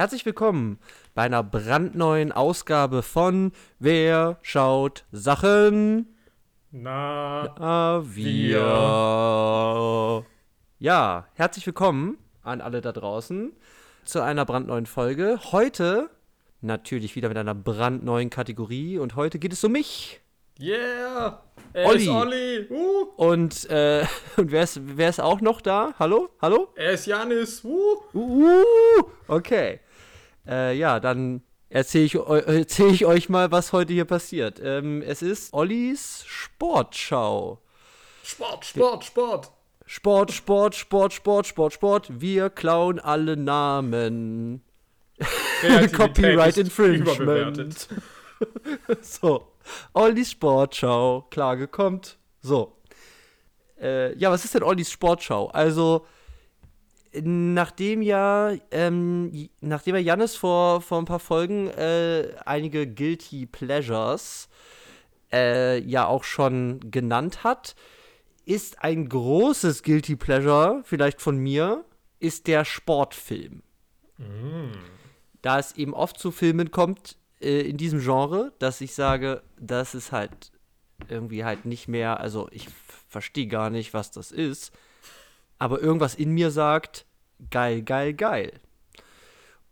Herzlich willkommen bei einer brandneuen Ausgabe von Wer schaut Sachen? Na, Na wir. Ja, herzlich willkommen an alle da draußen zu einer brandneuen Folge. Heute natürlich wieder mit einer brandneuen Kategorie und heute geht es um mich. yeah! Er Olli. ist Olli! Uh, Und, äh, und wer ist, wer ist auch noch da? Hallo? Hallo? er ist Janis! Uh. Uh, okay. Äh, ja, dann erzähle ich, erzähl ich euch mal, was heute hier passiert. Ähm, es ist Ollis Sportschau. Sport, Sport, Sport! Sport, Sport, Sport, Sport, Sport, Sport. Wir klauen alle Namen. Copyright Infringement. so. Ollis Sportschau. Klage kommt. So. Äh, ja, was ist denn Ollis Sportschau? Also, nachdem ja, ähm, nachdem ja Jannis vor, vor ein paar Folgen äh, einige Guilty Pleasures äh, ja auch schon genannt hat, ist ein großes Guilty Pleasure, vielleicht von mir, ist der Sportfilm. Da es eben oft zu Filmen kommt äh, in diesem Genre, dass ich sage, das ist halt irgendwie halt nicht mehr, also ich verstehe gar nicht, was das ist, aber irgendwas in mir sagt, geil, geil, geil.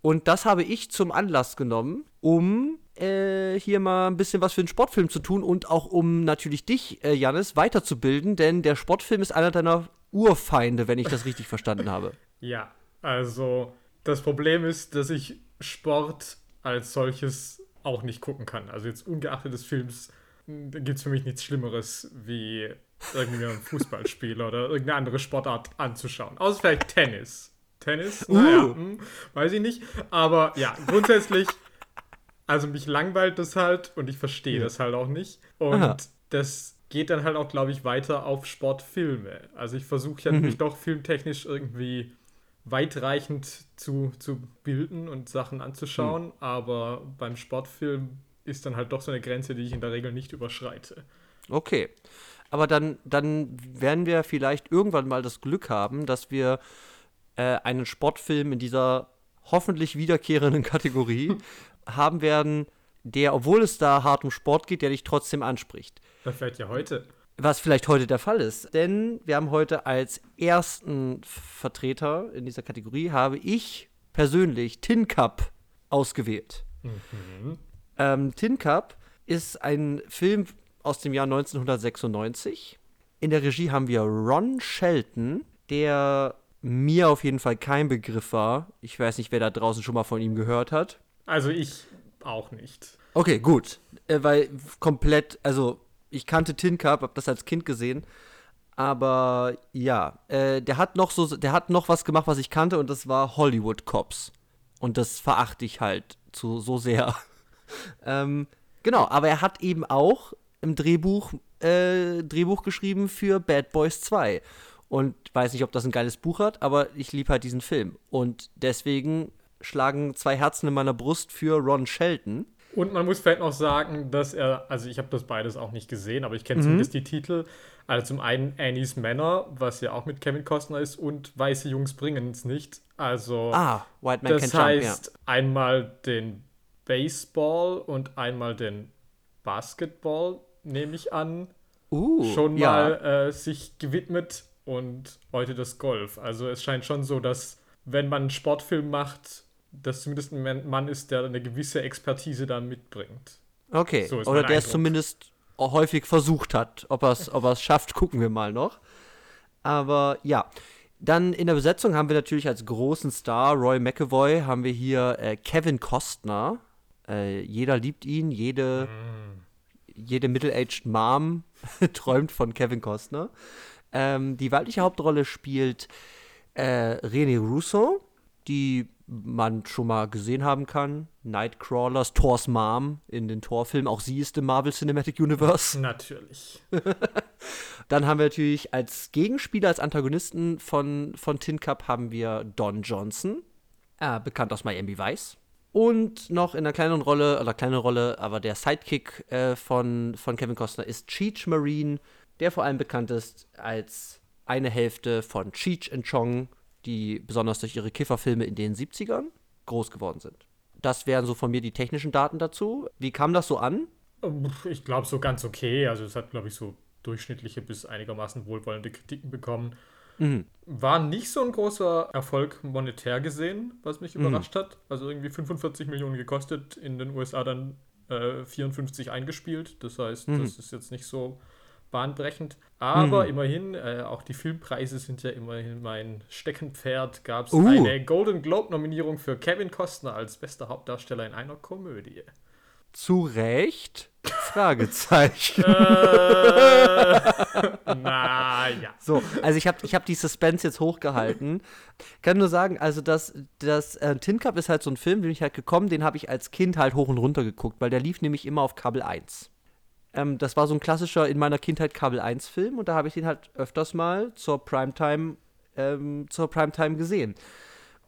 Und das habe ich zum Anlass genommen, um äh, hier mal ein bisschen was für den Sportfilm zu tun und auch um natürlich dich, äh, Jannis, weiterzubilden, denn der Sportfilm ist einer deiner Urfeinde, wenn ich das richtig verstanden habe. Ja, also das Problem ist, dass ich Sport als solches auch nicht gucken kann. Also jetzt ungeachtet des Films gibt es für mich nichts Schlimmeres, wie ein Fußballspiel oder irgendeine andere Sportart anzuschauen. Außer vielleicht Tennis. Tennis? Naja, Uh. hm, weiß ich nicht. Aber ja, grundsätzlich, also mich langweilt das halt und ich verstehe Ja. das halt auch nicht. Und Aha. das geht dann halt auch, glaube ich, weiter auf Sportfilme. Also ich versuche ja Mhm. mich doch filmtechnisch irgendwie weitreichend zu, zu bilden und Sachen anzuschauen, Mhm. aber beim Sportfilm ist dann halt doch so eine Grenze, die ich in der Regel nicht überschreite. Okay. Aber dann, dann werden wir vielleicht irgendwann mal das Glück haben, dass wir äh, einen Sportfilm in dieser hoffentlich wiederkehrenden Kategorie haben werden, der, obwohl es da hart um Sport geht, der dich trotzdem anspricht. Das vielleicht ja heute. Was vielleicht heute der Fall ist. Denn wir haben heute als ersten Vertreter in dieser Kategorie, habe ich persönlich Tin Cup ausgewählt. Ähm, Tin Cup ist ein Film aus dem Jahr 1996. In der Regie haben wir Ron Shelton, der mir auf jeden Fall kein Begriff war. Ich weiß nicht, wer da draußen schon mal von ihm gehört hat. Also ich auch nicht. Okay, gut. Äh, weil komplett, also ich kannte Tin Cup, hab das als Kind gesehen. Aber ja, äh, der hat noch so, der hat noch was gemacht, was ich kannte, und das war Hollywood Cops. Und das verachte ich halt zu so sehr. ähm, genau, aber er hat eben auch im Drehbuch, äh, Drehbuch geschrieben für Bad Boys 2. Und weiß nicht, ob das ein geiles Buch hat, aber ich liebe halt diesen Film. Und deswegen schlagen zwei Herzen in meiner Brust für Ron Shelton. Und man muss vielleicht noch sagen, dass er, also ich habe das beides auch nicht gesehen, aber ich Mhm. kenne zumindest die Titel. Also zum einen Annie's Männer, was ja auch mit Kevin Costner ist, und Weiße Jungs bringen es nicht. Also Ah, White Man das Can Jump, ja. heißt einmal den Baseball und einmal den Basketball, nehme ich an, Uh, schon ja. mal äh, sich gewidmet und heute das Golf. Also es scheint schon so, dass wenn man einen Sportfilm macht, das zumindest ein Man- Mann ist, der eine gewisse Expertise da mitbringt. Okay, So oder der es zumindest häufig versucht hat. Ob er es ob er's schafft, gucken wir mal noch. Aber ja, dann in der Besetzung haben wir natürlich als großen Star Roy McAvoy, haben wir hier äh, Kevin Costner. Äh, jeder liebt ihn, jede, jede middle-aged Mom träumt von Kevin Costner. Ähm, die weibliche Hauptrolle spielt äh, René Russo, die man schon mal gesehen haben kann. Nightcrawlers, Thors Mom in den Thor-Filmen. Auch sie ist im Marvel Cinematic Universe. Natürlich. Dann haben wir natürlich als Gegenspieler, als Antagonisten von, von Tin Cup haben wir Don Johnson, äh, bekannt aus Miami Vice. Und noch in einer kleineren Rolle, oder kleine Rolle, aber der Sidekick äh, von, von Kevin Costner ist Cheech Marine, der vor allem bekannt ist als eine Hälfte von Cheech and Chong, die besonders durch ihre Kifferfilme in den 70ern groß geworden sind. Das wären so von mir die technischen Daten dazu. Wie kam das so an? Ich glaube, so ganz okay. Also, es hat, glaube ich, so durchschnittliche bis einigermaßen wohlwollende Kritiken bekommen. Mhm. War nicht so ein großer Erfolg monetär gesehen, was mich mhm. überrascht hat. Also irgendwie 45 Millionen gekostet, in den USA dann äh, 54 eingespielt. Das heißt, mhm. das ist jetzt nicht so bahnbrechend. Aber mhm. immerhin, äh, auch die Filmpreise sind ja immerhin mein Steckenpferd. Gab es uh. eine Golden Globe-Nominierung für Kevin Costner als bester Hauptdarsteller in einer Komödie. Zu Recht? Fragezeichen. äh, naja. So, also ich habe ich hab die Suspense jetzt hochgehalten. Kann nur sagen, also das, das äh, Tin Cup ist halt so ein Film, den ich halt gekommen, den habe ich als Kind halt hoch und runter geguckt, weil der lief nämlich immer auf Kabel 1. Ähm, das war so ein klassischer in meiner Kindheit Kabel 1 Film und da habe ich den halt öfters mal zur Primetime, ähm, zur Primetime gesehen.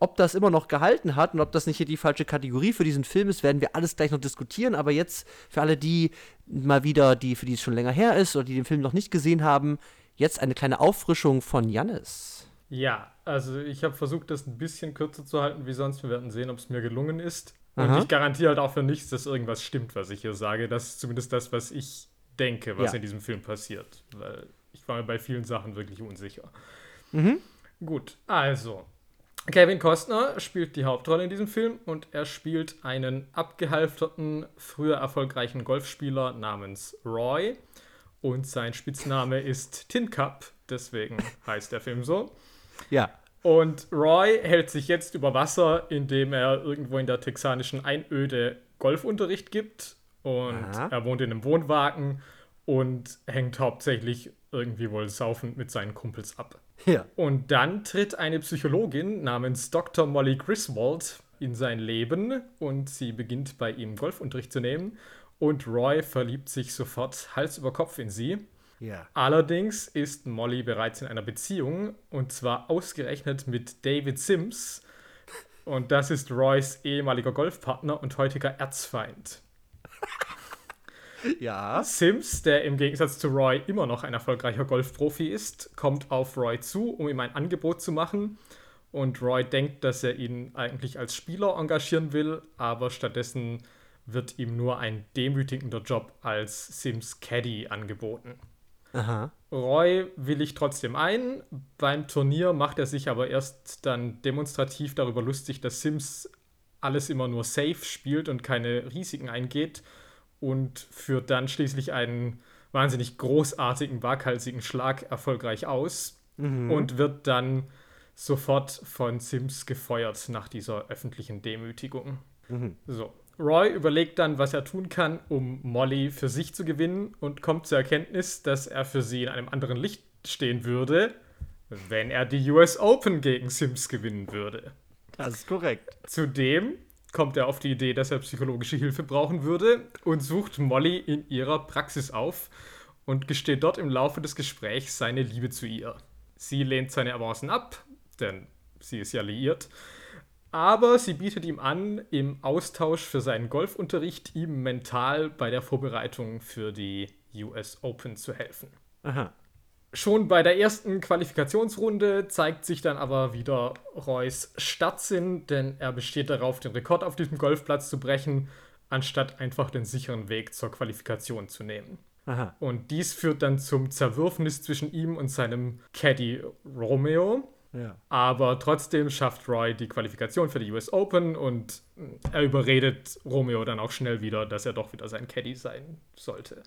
Ob das immer noch gehalten hat und ob das nicht hier die falsche Kategorie für diesen Film ist, werden wir alles gleich noch diskutieren. Aber jetzt für alle die mal wieder, die für die es schon länger her ist oder die den Film noch nicht gesehen haben, jetzt eine kleine Auffrischung von Jannis. Ja, also ich habe versucht, das ein bisschen kürzer zu halten wie sonst. Wir werden sehen, ob es mir gelungen ist. Und Aha. ich garantiere halt auch für nichts, dass irgendwas stimmt, was ich hier sage. Das ist zumindest das, was ich denke, was ja. in diesem Film passiert. Weil ich war mir bei vielen Sachen wirklich unsicher. Mhm. Gut, also Kevin Costner spielt die Hauptrolle in diesem Film und er spielt einen abgehalfterten, früher erfolgreichen Golfspieler namens Roy. Und sein Spitzname ist Tin Cup, deswegen heißt der Film so. Ja. Und Roy hält sich jetzt über Wasser, indem er irgendwo in der texanischen Einöde Golfunterricht gibt. Und Aha. er wohnt in einem Wohnwagen und hängt hauptsächlich irgendwie wohl saufend mit seinen Kumpels ab. Ja. Und dann tritt eine Psychologin namens Dr. Molly Griswold in sein Leben und sie beginnt bei ihm Golfunterricht zu nehmen. Und Roy verliebt sich sofort Hals über Kopf in sie. Ja. Allerdings ist Molly bereits in einer Beziehung und zwar ausgerechnet mit David Sims. Und das ist Roys ehemaliger Golfpartner und heutiger Erzfeind. Ja. Sims, der im Gegensatz zu Roy immer noch ein erfolgreicher Golfprofi ist, kommt auf Roy zu, um ihm ein Angebot zu machen. Und Roy denkt, dass er ihn eigentlich als Spieler engagieren will, aber stattdessen wird ihm nur ein demütigender Job als Sims Caddy angeboten. Aha. Roy willigt trotzdem ein. Beim Turnier macht er sich aber erst dann demonstrativ darüber lustig, dass Sims alles immer nur safe spielt und keine Risiken eingeht und führt dann schließlich einen wahnsinnig großartigen, waghalsigen Schlag erfolgreich aus mhm. und wird dann sofort von Sims gefeuert nach dieser öffentlichen Demütigung. Mhm. So. Roy überlegt dann, was er tun kann, um Molly für sich zu gewinnen und kommt zur Erkenntnis, dass er für sie in einem anderen Licht stehen würde, wenn er die US Open gegen Sims gewinnen würde. Das ist korrekt. Zudem kommt er auf die Idee, dass er psychologische Hilfe brauchen würde und sucht Molly in ihrer Praxis auf und gesteht dort im Laufe des Gesprächs seine Liebe zu ihr. Sie lehnt seine Avancen ab, denn sie ist ja liiert. Aber sie bietet ihm an, im Austausch für seinen Golfunterricht ihm mental bei der Vorbereitung für die US Open zu helfen. Aha. Schon bei der ersten Qualifikationsrunde zeigt sich dann aber wieder Reus Stadtsinn, denn er besteht darauf, den Rekord auf diesem Golfplatz zu brechen, anstatt einfach den sicheren Weg zur Qualifikation zu nehmen. Aha. Und dies führt dann zum Zerwürfnis zwischen ihm und seinem Caddy Romeo. Ja. Aber trotzdem schafft Roy die Qualifikation für die US Open und er überredet Romeo dann auch schnell wieder, dass er doch wieder sein Caddy sein sollte.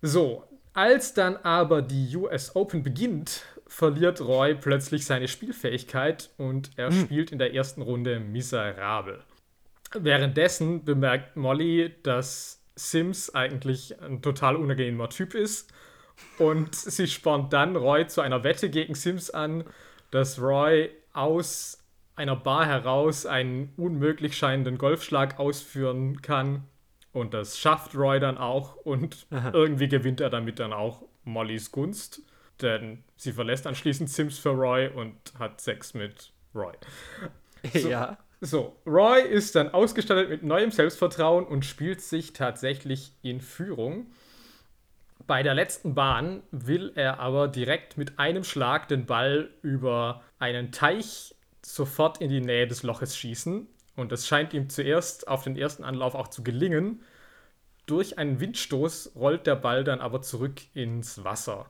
So, als dann aber die US Open beginnt, verliert Roy plötzlich seine Spielfähigkeit und er hm. spielt in der ersten Runde miserabel. Währenddessen bemerkt Molly, dass Sims eigentlich ein total unangenehmer Typ ist und sie spornt dann Roy zu einer Wette gegen Sims an, dass Roy aus einer Bar heraus einen unmöglich scheinenden Golfschlag ausführen kann und das schafft Roy dann auch und Aha. irgendwie gewinnt er damit dann auch Mollys Gunst, denn sie verlässt anschließend Sims für Roy und hat Sex mit Roy. So, ja. So, Roy ist dann ausgestattet mit neuem Selbstvertrauen und spielt sich tatsächlich in Führung. Bei der letzten Bahn will er aber direkt mit einem Schlag den Ball über einen Teich sofort in die Nähe des Loches schießen. Und es scheint ihm zuerst auf den ersten Anlauf auch zu gelingen. Durch einen Windstoß rollt der Ball dann aber zurück ins Wasser.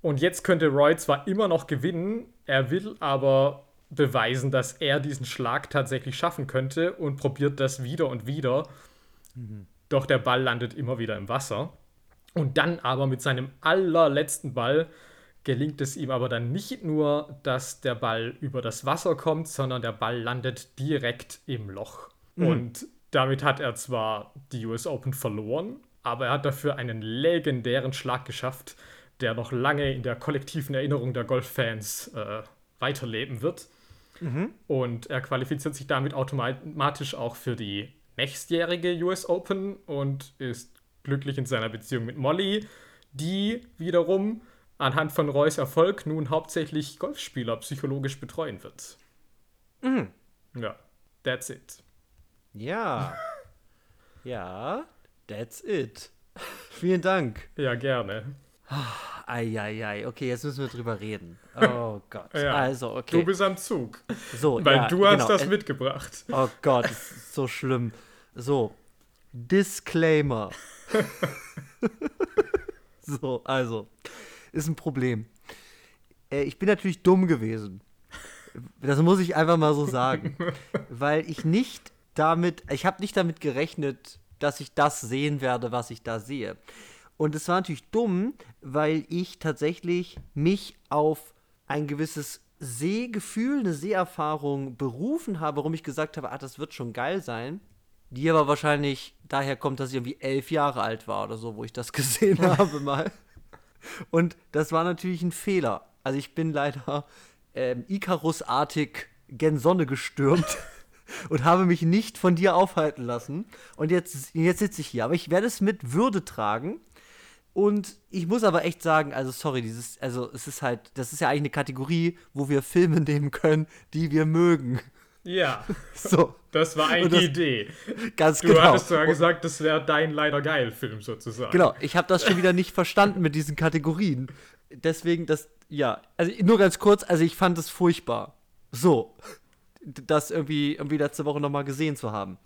Und jetzt könnte Roy zwar immer noch gewinnen, er will aber beweisen, dass er diesen Schlag tatsächlich schaffen könnte und probiert das wieder und wieder. Mhm. Doch der Ball landet immer wieder im Wasser. Und dann aber mit seinem allerletzten Ball gelingt es ihm aber dann nicht nur, dass der Ball über das Wasser kommt, sondern der Ball landet direkt im Loch. Mhm. Und damit hat er zwar die US Open verloren, aber er hat dafür einen legendären Schlag geschafft, der noch lange in der kollektiven Erinnerung der Golffans äh, weiterleben wird. Mhm. Und er qualifiziert sich damit automatisch auch für die nächstjährige US Open und ist glücklich in seiner Beziehung mit Molly, die wiederum anhand von Roys Erfolg nun hauptsächlich Golfspieler psychologisch betreuen wird. Mhm. Ja, that's it. Ja. ja, that's it. Vielen Dank. Ja, gerne. Eieiei, okay, jetzt müssen wir drüber reden. Oh Gott. Ja, also, okay. Du bist am Zug. So, Weil ja, du hast genau. das mitgebracht. Oh Gott, das ist so schlimm. So, Disclaimer. so, also, ist ein Problem. Äh, ich bin natürlich dumm gewesen. Das muss ich einfach mal so sagen. weil ich nicht damit, ich habe nicht damit gerechnet, dass ich das sehen werde, was ich da sehe. Und es war natürlich dumm, weil ich tatsächlich mich auf ein gewisses Sehgefühl, eine Seherfahrung berufen habe, warum ich gesagt habe, ah, das wird schon geil sein. Die aber wahrscheinlich daher kommt, dass ich irgendwie elf Jahre alt war oder so, wo ich das gesehen habe mal. Und das war natürlich ein Fehler. Also ich bin leider ähm, Icarus-artig gen Sonne gestürmt und habe mich nicht von dir aufhalten lassen. Und jetzt, jetzt sitze ich hier. Aber ich werde es mit Würde tragen. Und ich muss aber echt sagen, also sorry, dieses, also es ist halt, das ist ja eigentlich eine Kategorie, wo wir Filme nehmen können, die wir mögen. Ja. So. Das war eigentlich das, die Idee. Ganz du genau. Du hattest ja gesagt, das wäre dein leider geil Film sozusagen. Genau, ich habe das schon wieder nicht verstanden mit diesen Kategorien. Deswegen, das, ja, also nur ganz kurz, also ich fand es furchtbar. So. Das irgendwie, irgendwie letzte Woche nochmal gesehen zu haben.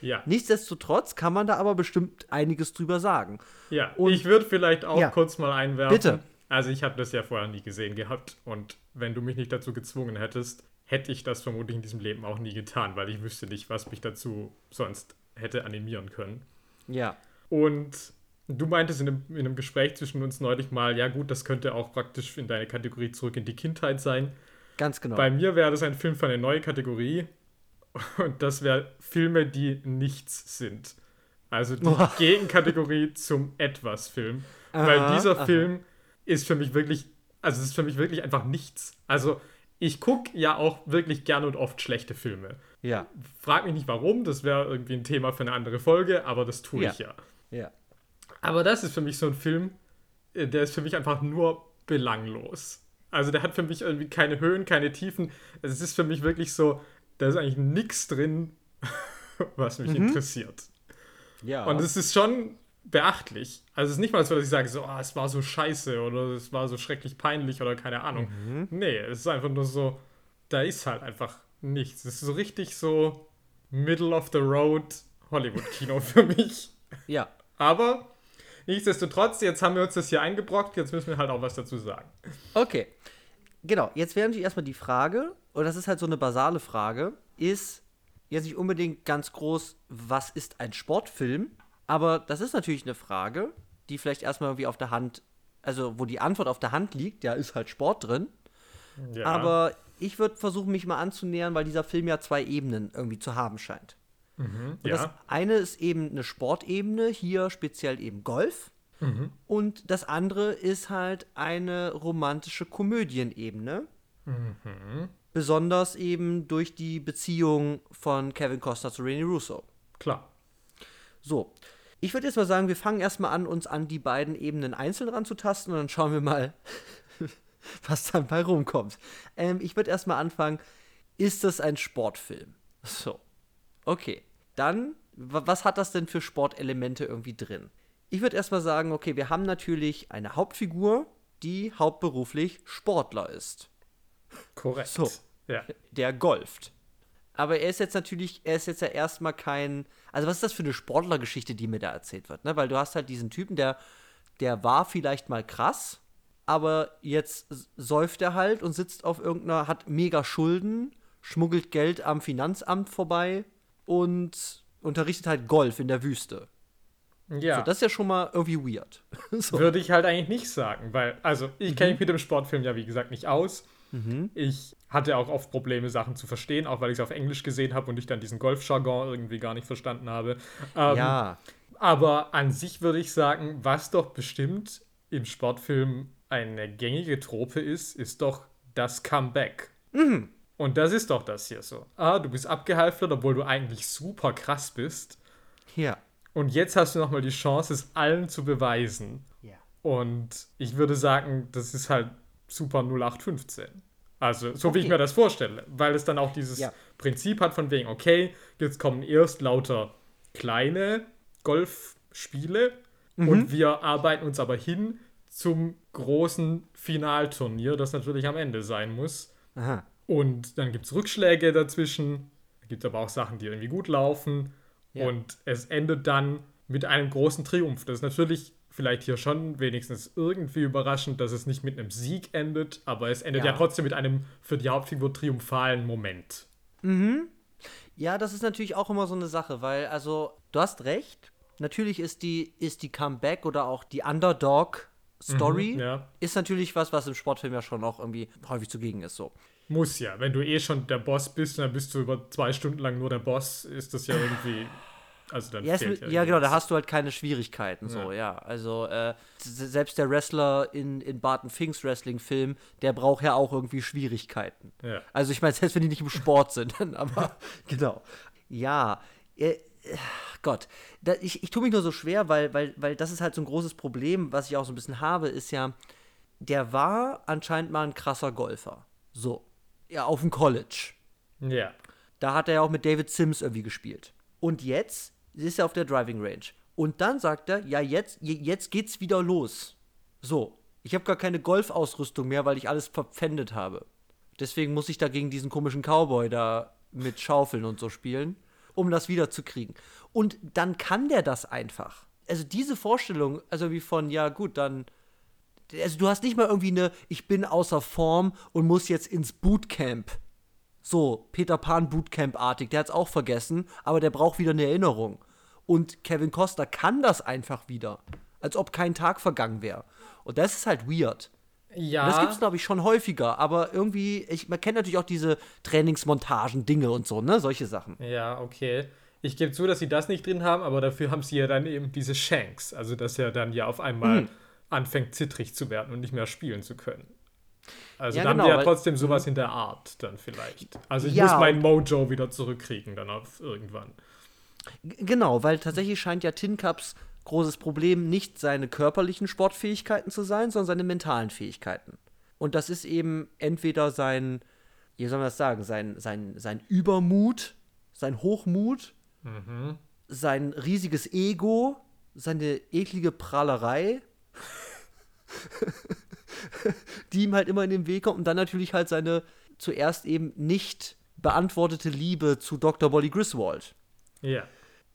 Ja. Nichtsdestotrotz kann man da aber bestimmt einiges drüber sagen. Ja, und ich würde vielleicht auch ja. kurz mal einwerfen. Bitte. Also ich habe das ja vorher nie gesehen gehabt und wenn du mich nicht dazu gezwungen hättest, hätte ich das vermutlich in diesem Leben auch nie getan, weil ich wüsste nicht, was mich dazu sonst hätte animieren können. Ja. Und du meintest in einem, in einem Gespräch zwischen uns neulich mal, ja gut, das könnte auch praktisch in deine Kategorie zurück in die Kindheit sein. Ganz genau. Bei mir wäre das ein Film für eine neue Kategorie und das wäre Filme, die nichts sind. Also die oh. Gegenkategorie zum Etwas-Film. Weil dieser aha. Film ist für mich wirklich, also es ist für mich wirklich einfach nichts. Also ich gucke ja auch wirklich gerne und oft schlechte Filme. Ja. Frag mich nicht warum, das wäre irgendwie ein Thema für eine andere Folge, aber das tue ja. ich ja. Ja. Aber das ist für mich so ein Film, äh, der ist für mich einfach nur belanglos. Also der hat für mich irgendwie keine Höhen, keine Tiefen. Es ist für mich wirklich so, da ist eigentlich nichts drin, was mich mhm. interessiert. Ja. Und es ist schon beachtlich. Also es ist nicht mal so, dass ich sage, so, oh, es war so scheiße oder es war so schrecklich peinlich oder keine Ahnung. Mhm. Nee, es ist einfach nur so, da ist halt einfach nichts. Es ist so richtig so Middle of the Road Hollywood-Kino für mich. Ja. Aber nichtsdestotrotz, jetzt haben wir uns das hier eingebrockt, jetzt müssen wir halt auch was dazu sagen. Okay. Genau, jetzt wäre natürlich erstmal die Frage, und das ist halt so eine basale Frage, ist jetzt nicht unbedingt ganz groß, was ist ein Sportfilm? Aber das ist natürlich eine Frage, die vielleicht erstmal irgendwie auf der Hand, also wo die Antwort auf der Hand liegt, ja, ist halt Sport drin. Ja. Aber ich würde versuchen, mich mal anzunähern, weil dieser Film ja zwei Ebenen irgendwie zu haben scheint. Mhm, und ja. das eine ist eben eine Sportebene, hier speziell eben Golf. Mhm. Und das andere ist halt eine romantische Komödienebene. Mhm. Besonders eben durch die Beziehung von Kevin Costa zu Rene Russo. Klar. So, ich würde jetzt mal sagen, wir fangen erstmal an, uns an die beiden Ebenen einzeln ranzutasten und dann schauen wir mal, was dann bei rumkommt. Ähm, ich würde erstmal anfangen, ist das ein Sportfilm? So. Okay. Dann, was hat das denn für Sportelemente irgendwie drin? Ich würde erstmal sagen, okay, wir haben natürlich eine Hauptfigur, die hauptberuflich Sportler ist. Korrekt. So. Ja. der golft. Aber er ist jetzt natürlich, er ist jetzt ja erstmal kein. Also, was ist das für eine Sportlergeschichte, die mir da erzählt wird, ne? Weil du hast halt diesen Typen, der, der war vielleicht mal krass, aber jetzt säuft er halt und sitzt auf irgendeiner, hat mega Schulden, schmuggelt Geld am Finanzamt vorbei und unterrichtet halt Golf in der Wüste. Ja. So, das ist ja schon mal irgendwie weird. so. Würde ich halt eigentlich nicht sagen, weil, also, ich kenne mich mit dem Sportfilm ja, wie gesagt, nicht aus. Ich hatte auch oft Probleme, Sachen zu verstehen, auch weil ich es auf Englisch gesehen habe und ich dann diesen Golfjargon irgendwie gar nicht verstanden habe. Ähm, Ja. Aber an sich würde ich sagen, was doch bestimmt im Sportfilm eine gängige Trope ist, ist doch das Comeback. Und das ist doch das hier so. Ah, du bist abgehalftert, obwohl du eigentlich super krass bist. Ja. Und jetzt hast du nochmal die Chance, es allen zu beweisen. Ja. Und ich würde sagen, das ist halt super 0815. Also, so wie ich Okay. mir das vorstelle. Weil es dann auch dieses Ja. Prinzip hat von wegen, okay, jetzt kommen erst lauter kleine Golfspiele Mhm. und wir arbeiten uns aber hin zum großen Finalturnier, das natürlich am Ende sein muss. Aha. Und dann gibt es Rückschläge dazwischen. Da gibt es aber auch Sachen, die irgendwie gut laufen. Ja. Und es endet dann mit einem großen Triumph. Das ist natürlich vielleicht hier schon wenigstens irgendwie überraschend, dass es nicht mit einem Sieg endet, aber es endet ja, Ja. trotzdem mit einem für die Hauptfigur triumphalen Moment. Ja, das ist natürlich auch immer so eine Sache, weil, also, du hast recht. Natürlich ist die, ist die Comeback oder auch die Underdog-Story Mhm, ja. ist natürlich was, was im Sportfilm ja schon auch irgendwie häufig zugegen ist. So. Muss ja. Wenn du eh schon der Boss bist und dann bist du über zwei Stunden lang nur der Boss, ist das ja irgendwie. Also dann Ja, es, fehlt ja, genau, da hast du halt keine Schwierigkeiten. So, ja. Also, äh, selbst der Wrestler in, in Barton Finks Wrestling-Film, der braucht ja auch irgendwie Schwierigkeiten. Ja. Also, ich meine, selbst wenn die nicht im Sport sind, dann aber genau. Ja, äh, äh, Gott, da, ich, ich tue mich nur so schwer, weil, weil, weil das ist halt so ein großes Problem, was ich auch so ein bisschen habe, ist ja, der war anscheinend mal ein krasser Golfer. So. Ja, auf dem College. Ja. Da hat er ja auch mit David Sims irgendwie gespielt. Und jetzt ist er auf der Driving Range. Und dann sagt er, ja, jetzt, je- jetzt geht's wieder los. So, ich habe gar keine Golfausrüstung mehr, weil ich alles verpfändet habe. Deswegen muss ich da gegen diesen komischen Cowboy da mit Schaufeln und so spielen, um das wiederzukriegen. Und dann kann der das einfach. Also diese Vorstellung, also wie von, ja gut, dann also du hast nicht mal irgendwie eine, ich bin außer Form und muss jetzt ins Bootcamp. So, Peter Pan Bootcamp-artig, der hat's auch vergessen, aber der braucht wieder eine Erinnerung. Und Kevin Costner kann das einfach wieder. Als ob kein Tag vergangen wäre. Und das ist halt weird. Ja. Und das gibt's, glaube ich, schon häufiger, aber irgendwie, ich, man kennt natürlich auch diese Trainingsmontagen, Dinge und so, ne? Solche Sachen. Ja, okay. Ich gebe zu, dass sie das nicht drin haben, aber dafür haben sie ja dann eben diese Shanks. Also, dass er dann ja auf einmal Mhm. anfängt, zittrig zu werden und nicht mehr spielen zu können. Also, Ja, dann genau, haben wir ja trotzdem sowas in der Art dann vielleicht. Also, ich Ja, muss mein Mojo wieder zurückkriegen dann auf irgendwann. Genau, weil tatsächlich scheint ja Tin Cups großes Problem nicht seine körperlichen Sportfähigkeiten zu sein, sondern seine mentalen Fähigkeiten. Und das ist eben entweder sein, wie soll man das sagen, sein, sein, sein Übermut, sein Hochmut, sein riesiges Ego, seine eklige Prahlerei, die ihm halt immer in den Weg kommt und dann natürlich halt seine zuerst eben nicht beantwortete Liebe zu Dr. Bolly Griswold. Ja.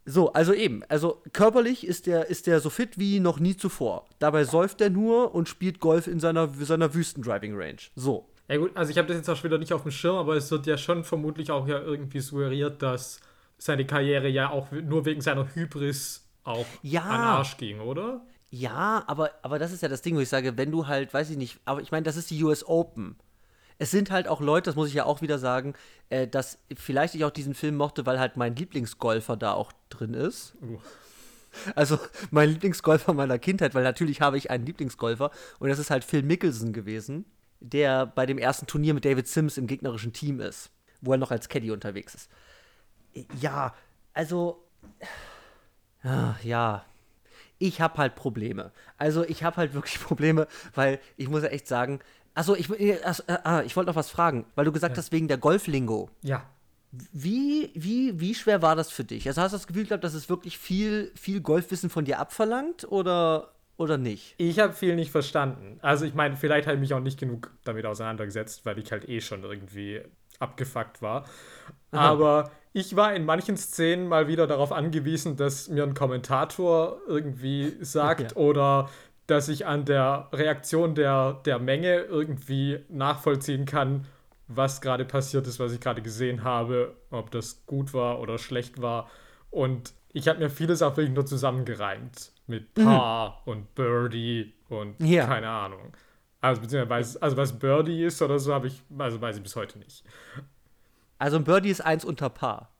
So, also eben, also körperlich ist der, ist der so fit wie noch nie zuvor. Dabei säuft er nur und spielt Golf in seiner, seiner Wüsten-Driving-Range. So. Ja gut, also ich habe das jetzt auch schon wieder nicht auf dem Schirm, aber es wird ja schon vermutlich auch ja irgendwie suggeriert, dass seine Karriere ja auch nur wegen seiner Hybris auch Ja. an Arsch ging, oder? Ja, aber, aber das ist ja das Ding, wo ich sage, wenn du halt, weiß ich nicht, aber ich meine, das ist die US Open. Es sind halt auch Leute, das muss ich ja auch wieder sagen, äh, dass vielleicht ich auch diesen Film mochte, weil halt mein Lieblingsgolfer da auch drin ist. Uh. Also mein Lieblingsgolfer meiner Kindheit, weil natürlich habe ich einen Lieblingsgolfer und das ist halt Phil Mickelson gewesen, der bei dem ersten Turnier mit David Sims im gegnerischen Team ist, wo er noch als Caddy unterwegs ist. Ja, also ah, ja, ich habe halt Probleme. Also ich habe halt wirklich Probleme, weil ich muss ja echt sagen, also ich, äh, ah, ich wollte noch was fragen, weil du gesagt hast wegen der Golflingo. Ja. Wie, wie, wie schwer war das für dich? Also hast du das Gefühl gehabt, dass es wirklich viel, viel Golfwissen von dir abverlangt oder, oder nicht? Ich habe viel nicht verstanden. Also ich meine, vielleicht habe ich mich auch nicht genug damit auseinandergesetzt, weil ich halt eh schon irgendwie abgefuckt war. Aha. Aber ich war in manchen Szenen mal wieder darauf angewiesen, dass mir ein Kommentator irgendwie sagt ja. oder dass ich an der Reaktion der, der Menge irgendwie nachvollziehen kann, was gerade passiert ist, was ich gerade gesehen habe, ob das gut war oder schlecht war. Und ich habe mir vieles auch wirklich nur zusammengereimt mit. Paar mhm. und Birdie und ja. keine Ahnung. Also, beziehungsweise, also was Birdie ist oder so, habe ich, also weiß ich bis heute nicht. Also ein Birdie ist eins unter Paar.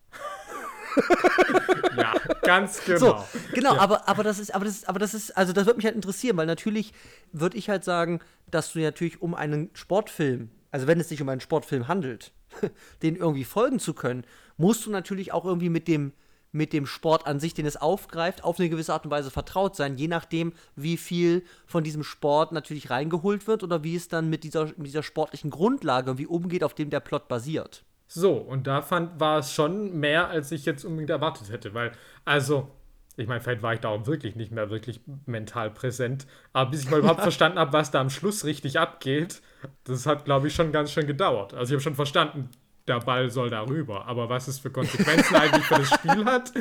ja, ganz genau. So, genau, ja. aber, aber das ist, aber das ist, aber das ist, also das würde mich halt interessieren, weil natürlich würde ich halt sagen, dass du natürlich um einen Sportfilm, also wenn es sich um einen Sportfilm handelt, den irgendwie folgen zu können, musst du natürlich auch irgendwie mit dem mit dem Sport an sich, den es aufgreift, auf eine gewisse Art und Weise vertraut sein, je nachdem, wie viel von diesem Sport natürlich reingeholt wird oder wie es dann mit dieser, mit dieser sportlichen Grundlage wie umgeht, auf dem der Plot basiert. So, und da fand, war es schon mehr, als ich jetzt unbedingt erwartet hätte, weil, also, ich meine, vielleicht war ich da auch wirklich nicht mehr wirklich mental präsent, aber bis ich mal überhaupt verstanden habe, was da am Schluss richtig abgeht, das hat, glaube ich, schon ganz schön gedauert. Also ich habe schon verstanden, der Ball soll da rüber. Aber was es für Konsequenzen eigentlich für das Spiel hat,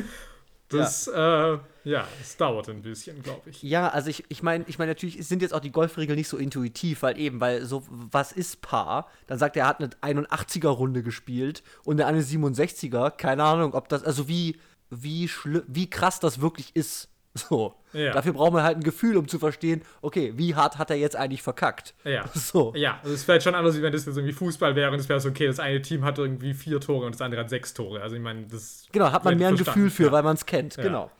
das, ja, äh, ja, es dauert ein bisschen, glaube ich. Ja, also ich, ich meine, ich meine, natürlich sind jetzt auch die Golfregeln nicht so intuitiv, weil eben, weil so, was ist Paar? Dann sagt er, er hat eine 81er-Runde gespielt und eine 67er, keine Ahnung, ob das, also wie, wie, wie krass das wirklich ist. So. Ja. Dafür brauchen wir halt ein Gefühl, um zu verstehen, okay, wie hart hat er jetzt eigentlich verkackt? Ja. So. Ja, also es wäre schon anders, wie wenn das jetzt irgendwie Fußball wäre und es wäre so, okay, das eine Team hat irgendwie vier Tore und das andere hat sechs Tore. Also ich meine, das. Genau, hat man mehr ein Gefühl für, ja. weil man es kennt. Ja. Genau.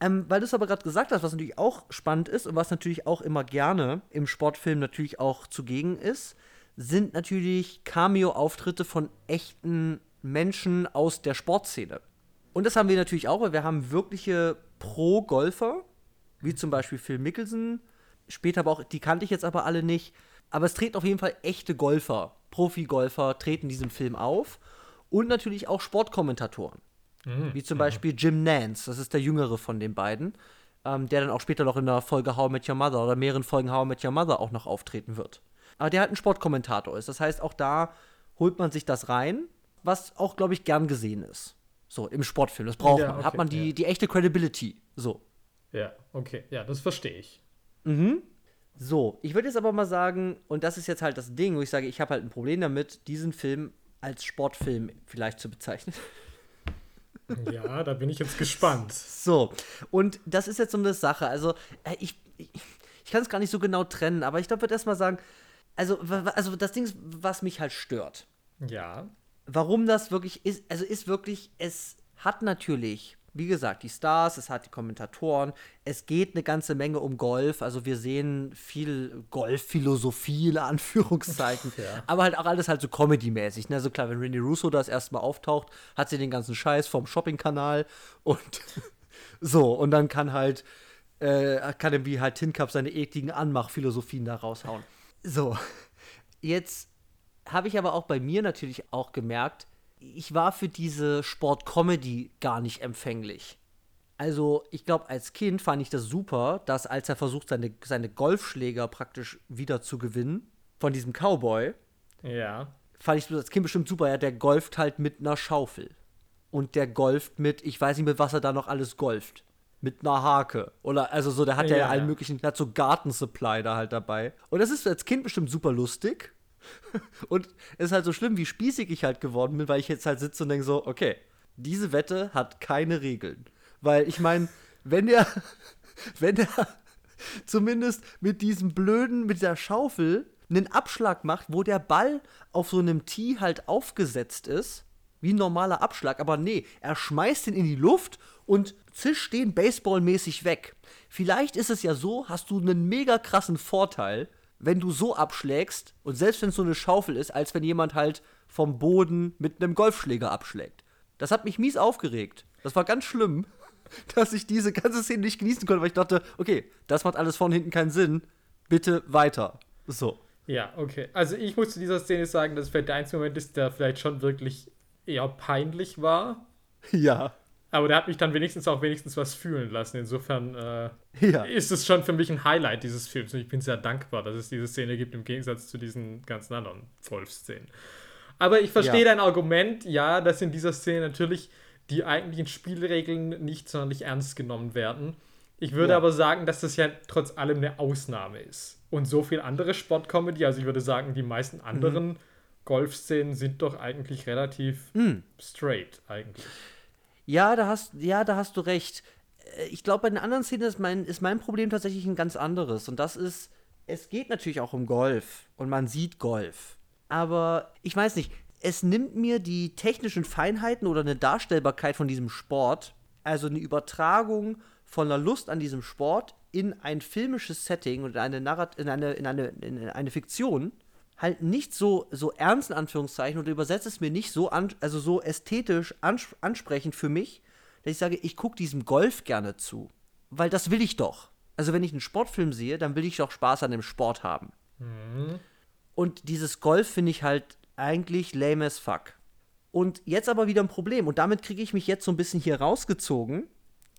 Ähm, weil du es aber gerade gesagt hast, was natürlich auch spannend ist und was natürlich auch immer gerne im Sportfilm natürlich auch zugegen ist, sind natürlich Cameo-Auftritte von echten Menschen aus der Sportszene. Und das haben wir natürlich auch, weil wir haben wirkliche Pro-Golfer, wie zum Beispiel Phil Mickelson. Später aber auch, die kannte ich jetzt aber alle nicht. Aber es treten auf jeden Fall echte Golfer, Profi-Golfer treten in diesem Film auf. Und natürlich auch Sportkommentatoren. Mhm. Wie zum Beispiel Jim Nance, das ist der jüngere von den beiden, ähm, der dann auch später noch in der Folge How I Met Your Mother oder mehreren Folgen How I Met Your Mother auch noch auftreten wird. Aber der halt ein Sportkommentator ist. Das heißt, auch da holt man sich das rein, was auch, glaube ich, gern gesehen ist. So, im Sportfilm. Das braucht ja, man. Okay, Hat man die, ja. die echte Credibility. So. Ja, okay. Ja, das verstehe ich. Mhm. So, ich würde jetzt aber mal sagen, und das ist jetzt halt das Ding, wo ich sage, ich habe halt ein Problem damit, diesen Film als Sportfilm vielleicht zu bezeichnen. Ja, da bin ich jetzt gespannt. So, und das ist jetzt so eine Sache. Also, äh, ich, ich, ich kann es gar nicht so genau trennen, aber ich glaube, ich würde erstmal sagen, also, also das Ding, was mich halt stört. Ja warum das wirklich ist, also ist wirklich, es hat natürlich, wie gesagt, die Stars, es hat die Kommentatoren, es geht eine ganze Menge um Golf, also wir sehen viel Golfphilosophie, in Anführungszeichen, ja. aber halt auch alles halt so Comedy-mäßig, ne? Also klar, wenn Renny Russo das erstmal auftaucht, hat sie den ganzen Scheiß vom Shopping-Kanal und so, und dann kann halt, äh, kann irgendwie halt Tin Cup seine ekligen Anmachphilosophien da raushauen. So, jetzt habe ich aber auch bei mir natürlich auch gemerkt, ich war für diese Sport-Comedy gar nicht empfänglich. Also, ich glaube, als Kind fand ich das super, dass als er versucht, seine, seine Golfschläger praktisch wieder zu gewinnen von diesem Cowboy. Ja. Fand ich als Kind bestimmt super. Ja, der golft halt mit einer Schaufel. Und der golft mit, ich weiß nicht, mit was er da noch alles golft. Mit einer Hake. Oder, also so, der hat ja, ja allen möglichen, der hat so Gartensupply da halt dabei. Und das ist als Kind bestimmt super lustig. Und es ist halt so schlimm, wie spießig ich halt geworden bin, weil ich jetzt halt sitze und denke so, okay, diese Wette hat keine Regeln. Weil ich meine, wenn der, wenn der zumindest mit diesem blöden, mit der Schaufel einen Abschlag macht, wo der Ball auf so einem Tee halt aufgesetzt ist, wie ein normaler Abschlag, aber nee, er schmeißt ihn in die Luft und zischt den baseballmäßig weg. Vielleicht ist es ja so, hast du einen mega krassen Vorteil, wenn du so abschlägst, und selbst wenn es so eine Schaufel ist, als wenn jemand halt vom Boden mit einem Golfschläger abschlägt. Das hat mich mies aufgeregt. Das war ganz schlimm, dass ich diese ganze Szene nicht genießen konnte, weil ich dachte, okay, das macht alles von hinten keinen Sinn. Bitte weiter. So. Ja, okay. Also ich muss zu dieser Szene sagen, dass es vielleicht der einzige Moment ist, der vielleicht schon wirklich eher peinlich war. Ja. Aber der hat mich dann wenigstens auch wenigstens was fühlen lassen. Insofern äh, ja. ist es schon für mich ein Highlight dieses Films. Und ich bin sehr dankbar, dass es diese Szene gibt, im Gegensatz zu diesen ganzen anderen Wolf-Szenen. Aber ich verstehe Ja. dein Argument, ja, dass in dieser Szene natürlich die eigentlichen Spielregeln nicht sonderlich ernst genommen werden. Ich würde Ja. aber sagen, dass das ja trotz allem eine Ausnahme ist. Und so viel andere Sportcomedy, also ich würde sagen, die meisten Mhm. anderen Golfszenen sind doch eigentlich relativ Mhm. straight, eigentlich. Ja, da hast, ja, da hast du recht. Äh, Ich glaube, bei den anderen Szenen ist mein, ist mein Problem tatsächlich ein ganz anderes. Und das ist, es geht natürlich auch um Golf. Und man sieht Golf. Aber ich weiß nicht, es nimmt mir die technischen Feinheiten oder eine Darstellbarkeit von diesem Sport, also eine Übertragung von einer Lust an diesem Sport in ein filmisches Setting und in eine, in eine, in eine, in eine Fiktion, halt nicht so, so ernst in Anführungszeichen und übersetzt es mir nicht so, an, also so ästhetisch ans ansprechend für mich, dass ich sage, ich gucke diesem Golf gerne zu. Weil das will ich doch. Also wenn ich einen Sportfilm sehe, dann will ich doch Spaß an dem Sport haben. Und dieses Golf finde ich halt eigentlich lame as fuck. Und jetzt aber wieder ein Problem. Und damit kriege ich mich jetzt so ein bisschen hier rausgezogen,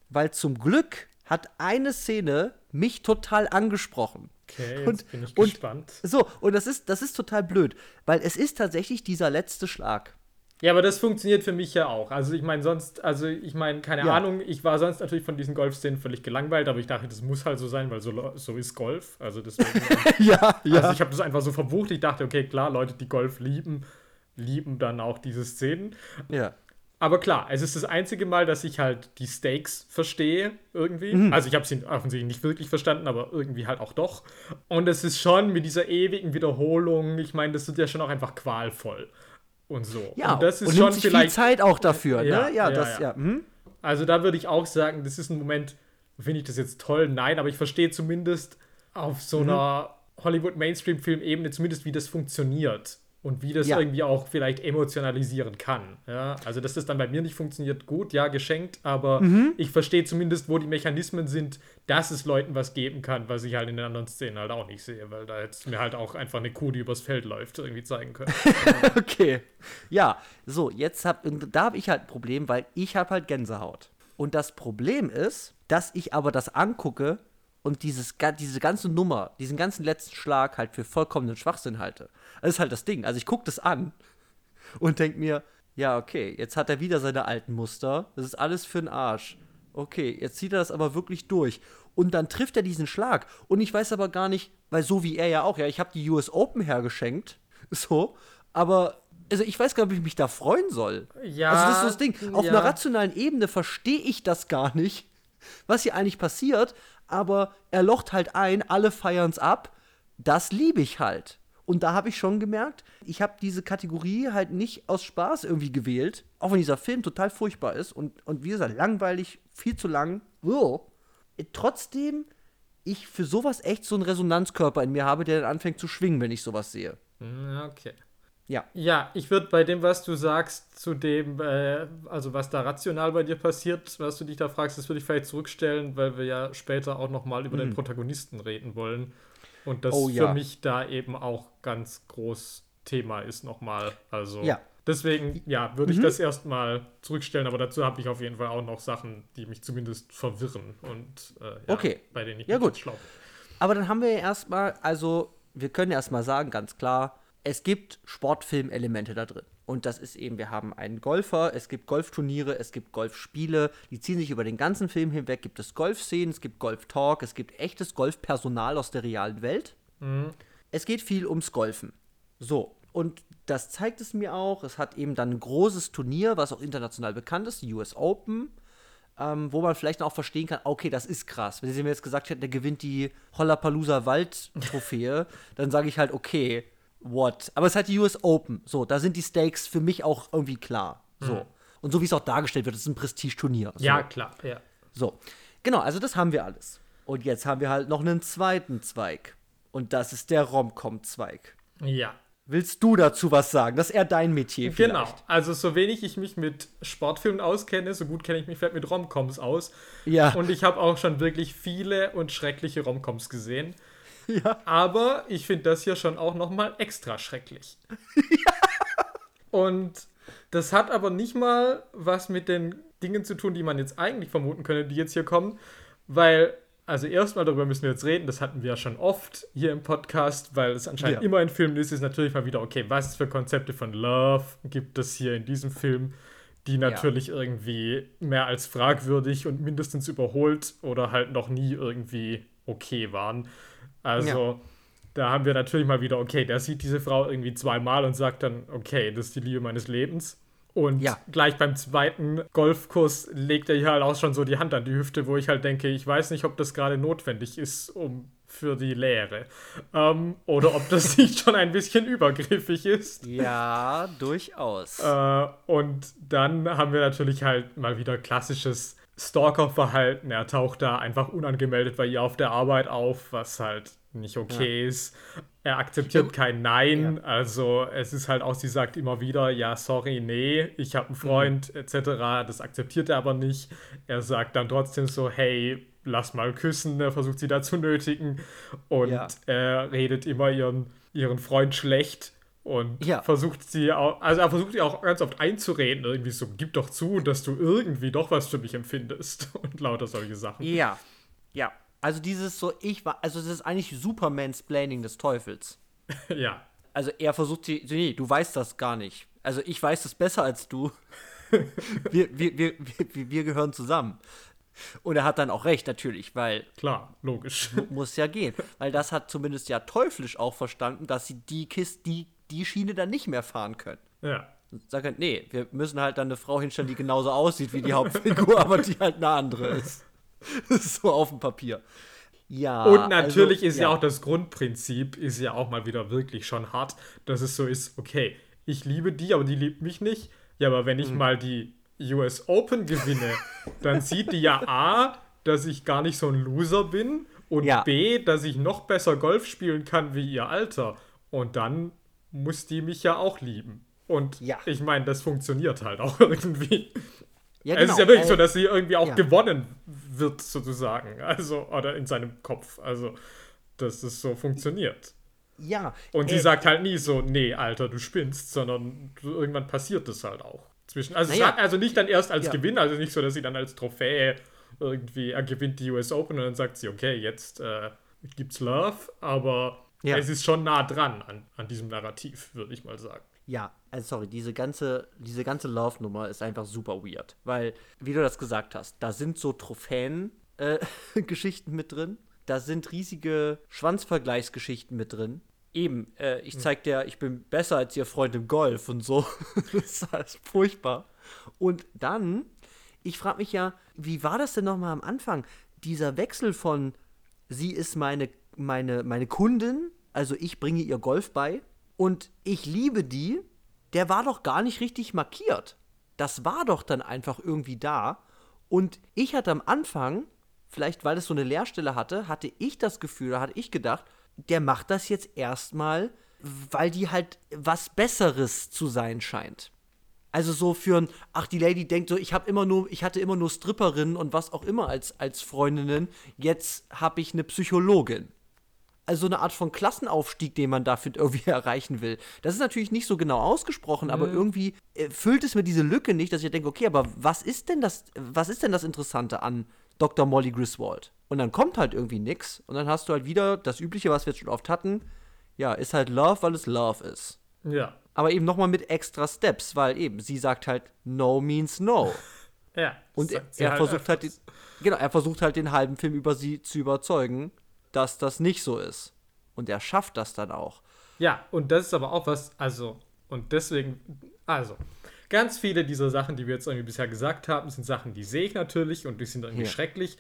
weil zum Glück hat eine Szene mich total angesprochen. Okay, Und- bin ich und- gespannt. So, und das ist, das ist total blöd, weil es ist tatsächlich dieser letzte Schlag. Ja, aber das funktioniert für mich ja auch. Also ich meine sonst, also ich meine, keine Ja. Ahnung, ich war sonst natürlich von diesen Golfszenen völlig gelangweilt, aber ich dachte, das muss halt so sein, weil so, so ist Golf. Also deswegen, ja, also ich habe das einfach so verbucht. Ich dachte, okay, klar, Leute, die Golf lieben, lieben dann auch diese Szenen. ja. Aber klar, es ist das einzige Mal, dass ich halt die Stakes verstehe irgendwie. Mhm. Also ich habe sie offensichtlich nicht wirklich verstanden, aber irgendwie halt auch doch. Und es ist schon mit dieser ewigen Wiederholung, ich meine, das wird ja schon auch einfach qualvoll. Und so. Ja, und das ist und schon nimmt sich viel vielleicht Zeit auch dafür, Ja, ne? Ja, ja, das, ja. ja. hm? Also da würde ich auch sagen, das ist ein Moment, finde ich das jetzt toll? Nein, aber ich verstehe zumindest auf so Mhm. einer Hollywood-Mainstream-Film-Ebene zumindest, wie das funktioniert. Und wie das Ja. irgendwie auch vielleicht emotionalisieren kann. Ja, also, dass das dann bei mir nicht funktioniert, gut, ja, geschenkt, aber Mhm. ich verstehe zumindest, wo die Mechanismen sind, dass es Leuten was geben kann, was ich halt in den anderen Szenen halt auch nicht sehe, weil da jetzt mir halt auch einfach eine Kuh, die übers Feld läuft, irgendwie zeigen können. Okay. Ja, so, jetzt hab, da habe ich halt ein Problem, weil ich habe halt Gänsehaut. Und das Problem ist, dass ich aber das angucke und dieses, diese ganze Nummer, diesen ganzen letzten Schlag halt für vollkommenen Schwachsinn halte. Das ist halt das Ding. Also ich gucke das an und denke mir, ja, okay, jetzt hat er wieder seine alten Muster. Das ist alles für den Arsch. Okay, jetzt zieht er das aber wirklich durch. Und dann trifft er diesen Schlag. Und ich weiß aber gar nicht, weil so wie er ja auch, ja, ich habe die US Open hergeschenkt. So, aber. Also ich weiß gar nicht, ob ich mich da freuen soll. Ja, Also das ist so das Ding. Auf ja. einer rationalen Ebene verstehe ich das gar nicht, was hier eigentlich passiert. Aber er locht halt ein, alle feiern's ab. Das liebe ich halt. Und da habe ich schon gemerkt, ich habe diese Kategorie halt nicht aus Spaß irgendwie gewählt, auch wenn dieser Film total furchtbar ist und, und wie gesagt, langweilig, viel zu lang. Oh. Trotzdem, ich für sowas echt so einen Resonanzkörper in mir habe, der dann anfängt zu schwingen, wenn ich sowas sehe. Hm, Okay. Ja. Ja, ich würde bei dem, was du sagst, zu dem, äh, also was da rational bei dir passiert, was du dich da fragst, das würde ich vielleicht zurückstellen, weil wir ja später auch noch mal über den Protagonisten reden wollen. Und das Mhm. Oh, ja. für mich da eben auch ganz groß Thema ist nochmal. Also Ja. Mhm. deswegen, ja, würde ich das erstmal zurückstellen, aber dazu habe ich auf jeden Fall auch noch Sachen, die mich zumindest verwirren und äh, ja, Okay. bei denen ich Ja, mich gut. schlau bin. Aber dann haben wir ja erstmal, also wir können erstmal sagen, ganz klar, es gibt Sportfilmelemente da drin. Und das ist eben, wir haben einen Golfer, es gibt Golfturniere, es gibt Golfspiele, die ziehen sich über den ganzen Film hinweg, gibt es Golfszenen, es gibt Golftalk, es gibt echtes Golfpersonal aus der realen Welt. Es geht viel ums Golfen. So, und das zeigt es mir auch. Es hat eben dann ein großes Turnier, was auch international bekannt ist, die US Open, ähm, wo man vielleicht auch verstehen kann, okay, das ist krass. Wenn sie mir jetzt gesagt hätten, der gewinnt die Hollapalooza Wald-Trophäe, dann sage ich halt, okay, what? Aber es ist halt die US Open. So, da sind die Stakes für mich auch irgendwie klar. So. Und so wie es auch dargestellt wird, es ist ein Prestigeturnier. So. Ja, klar, ja. So, genau, also das haben wir alles. Und jetzt haben wir halt noch einen zweiten Zweig. Und das ist der Rom-Com-Zweig. Ja. Willst du dazu was sagen? Das ist eher dein Metier Genau. vielleicht. Also so wenig ich mich mit Sportfilmen auskenne, so gut kenne ich mich vielleicht mit Romcoms aus. Ja. Und ich habe auch schon wirklich viele und schreckliche Romcoms gesehen. Ja. Aber ich finde das hier schon auch noch mal extra schrecklich. Und das hat aber nicht mal was mit den Dingen zu tun, die man jetzt eigentlich vermuten könnte, die jetzt hier kommen, weil also erstmal darüber müssen wir jetzt reden, das hatten wir ja schon oft hier im Podcast, weil es anscheinend Ja. immer in Filmen ist, ist natürlich mal wieder, okay, was für Konzepte von Love gibt es hier in diesem Film, die natürlich irgendwie mehr als fragwürdig und mindestens überholt oder halt noch nie irgendwie okay waren. Also da haben wir natürlich mal wieder, okay, der sieht diese Frau irgendwie zweimal und sagt dann, okay, das ist die Liebe meines Lebens. Und Ja. gleich beim zweiten Golfkurs legt er hier halt auch schon so die Hand an die Hüfte, wo ich halt denke, ich weiß nicht, ob das gerade notwendig ist, um für die Lehre. Ähm, oder ob das nicht schon ein bisschen übergriffig ist. Ja, durchaus. Äh, und dann haben wir natürlich halt mal wieder klassisches Stalker-Verhalten. Er taucht da einfach unangemeldet bei ihr auf der Arbeit auf, was halt nicht okay ist. Er akzeptiert Ja. kein Nein. Also es ist halt auch, sie sagt immer wieder, ja, sorry, nee, ich habe einen Freund, etc. Das akzeptiert er aber nicht. Er sagt dann trotzdem so, hey, lass mal küssen. Er versucht sie da zu nötigen. Und Ja. er redet immer ihren, ihren Freund schlecht. Und Ja. versucht sie auch, also er versucht sie auch ganz oft einzureden, irgendwie so, gib doch zu, dass du irgendwie doch was für mich empfindest und lauter solche Sachen. ja. Ja. Also dieses so, ich war, also das ist eigentlich Supermansplaining des Teufels. Ja, Also er versucht sie, nee, du weißt das gar nicht. Also ich weiß das besser als du. wir, wir, wir, wir, wir gehören zusammen. Und er hat dann auch recht, natürlich, weil klar, logisch. muss ja gehen. Weil das hat zumindest ja teuflisch auch verstanden, dass sie die Kiste, die, die Schiene dann nicht mehr fahren können. ja. Sagen halt, nee, wir müssen halt dann eine Frau hinstellen, die genauso aussieht wie die Hauptfigur, aber die halt eine andere ist. Das ist so auf dem Papier. Ja. Und natürlich also, ist ja. auch das Grundprinzip, ist ja auch mal wieder wirklich schon hart, dass es so ist, okay, ich liebe die, aber die liebt mich nicht. Ja, aber wenn ich Mhm. mal die US Open gewinne, dann sieht die ja A, dass ich gar nicht so ein Loser bin und Ja. B, dass ich noch besser Golf spielen kann wie ihr Alter. Und dann muss die mich ja auch lieben. Und Ja. ich meine, das funktioniert halt auch irgendwie. Ja, Es ist ja wirklich äh, so, dass sie irgendwie auch ja. gewonnen wird, sozusagen. Also, oder in seinem Kopf. Also, dass es so funktioniert. Ja. Und sie äh, sagt halt nie so, nee, Alter, du spinnst, sondern irgendwann passiert das halt auch. Zwischen, also, hat- also nicht dann erst als Ja. Gewinn, also nicht so, dass sie dann als Trophäe irgendwie, er gewinnt die US Open und dann sagt sie, okay, jetzt äh, gibt's Love, aber Ja. es ist schon nah dran an, an diesem Narrativ, würde ich mal sagen. Ja, also sorry, diese ganze, diese ganze Love-Nummer ist einfach super weird. Weil, wie du das gesagt hast, da sind so Trophäen-Geschichten mit drin. Da sind riesige Schwanzvergleichsgeschichten mit drin. Eben, äh, ich zeig dir, ich bin besser als ihr Freund im Golf und so. das ist alles furchtbar. Und dann, ich frage mich ja, wie war das denn nochmal am Anfang? Dieser Wechsel von, sie ist meine, meine, meine Kundin, also ich bringe ihr Golf bei und ich liebe die, der war doch gar nicht richtig markiert. Das war doch dann einfach irgendwie da. Und ich hatte am Anfang, vielleicht weil es so eine Leerstelle hatte, hatte ich das Gefühl, da hatte ich gedacht, der macht das jetzt erstmal, weil die halt was Besseres zu sein scheint. Also so für ein, ach, die Lady denkt so, ich habe immer nur, ich hatte immer nur Stripperinnen und was auch immer als, als Freundinnen, jetzt habe ich eine Psychologin. Also so eine Art von Klassenaufstieg, den man dafür irgendwie erreichen will. Das ist natürlich nicht so genau ausgesprochen, aber irgendwie äh, füllt es mir diese Lücke nicht, dass ich denke, okay, aber was ist denn das, was ist denn das Interessante an Dr. Molly Griswold? Und dann kommt halt irgendwie nix und dann hast du halt wieder das Übliche, was wir jetzt schon oft hatten. Ja, ist halt Love, weil es Love ist. Ja. Aber eben nochmal mit extra Steps, weil eben, sie sagt halt, no means no. Ja. Und er, er versucht halt, den, öfters. genau, er versucht halt den halben Film über sie zu überzeugen, dass das nicht so ist. Und er schafft das dann auch. Ja, und das ist aber auch was, also, und deswegen, also, ganz viele dieser Sachen, die wir jetzt irgendwie bisher gesagt haben, sind Sachen, die sehe ich natürlich und die sind irgendwie Ja. schrecklich.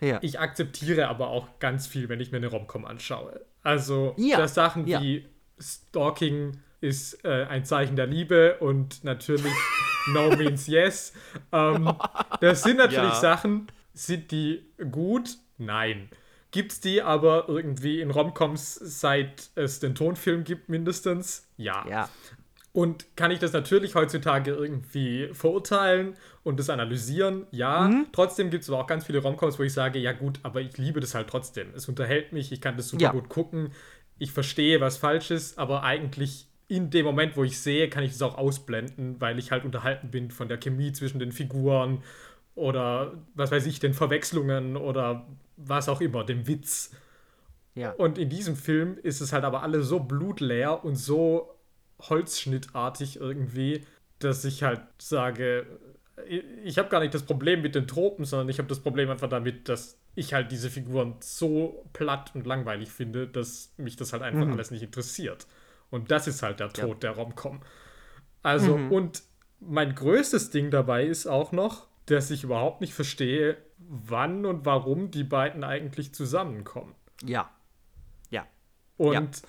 Ja. Ich akzeptiere aber auch ganz viel, wenn ich mir eine Romcom anschaue. Also, Ja, dass Sachen ja. wie Stalking ist äh, ein Zeichen der Liebe und natürlich No means yes. Ähm, das sind natürlich. Sachen, sind die gut? Nein. Gibt's die aber irgendwie in Romcoms, seit es den Tonfilm gibt, mindestens? Ja. Ja. Und kann ich das natürlich heutzutage irgendwie verurteilen und das analysieren? Ja. Mhm. Trotzdem gibt es aber auch ganz viele Romcoms, wo ich sage, ja gut, aber ich liebe das halt trotzdem. Es unterhält mich, ich kann das super Ja. gut gucken. Ich verstehe, was falsch ist, aber eigentlich in dem Moment, wo ich sehe, kann ich das auch ausblenden, weil ich halt unterhalten bin von der Chemie zwischen den Figuren oder was weiß ich, den Verwechslungen oder was auch immer, dem Witz. Ja. Und in diesem Film ist es halt aber alles so blutleer und so holzschnittartig irgendwie, dass ich halt sage, ich habe gar nicht das Problem mit den Tropen, sondern ich habe das Problem einfach damit, dass ich halt diese Figuren so platt und langweilig finde, dass mich das halt einfach mhm. alles nicht interessiert. Und das ist halt der Tod ja. der Romcom. Also, mhm. und mein größtes Ding dabei ist auch noch, dass ich überhaupt nicht verstehe, wann und warum die beiden eigentlich zusammenkommen. Ja. Ja. Und ja.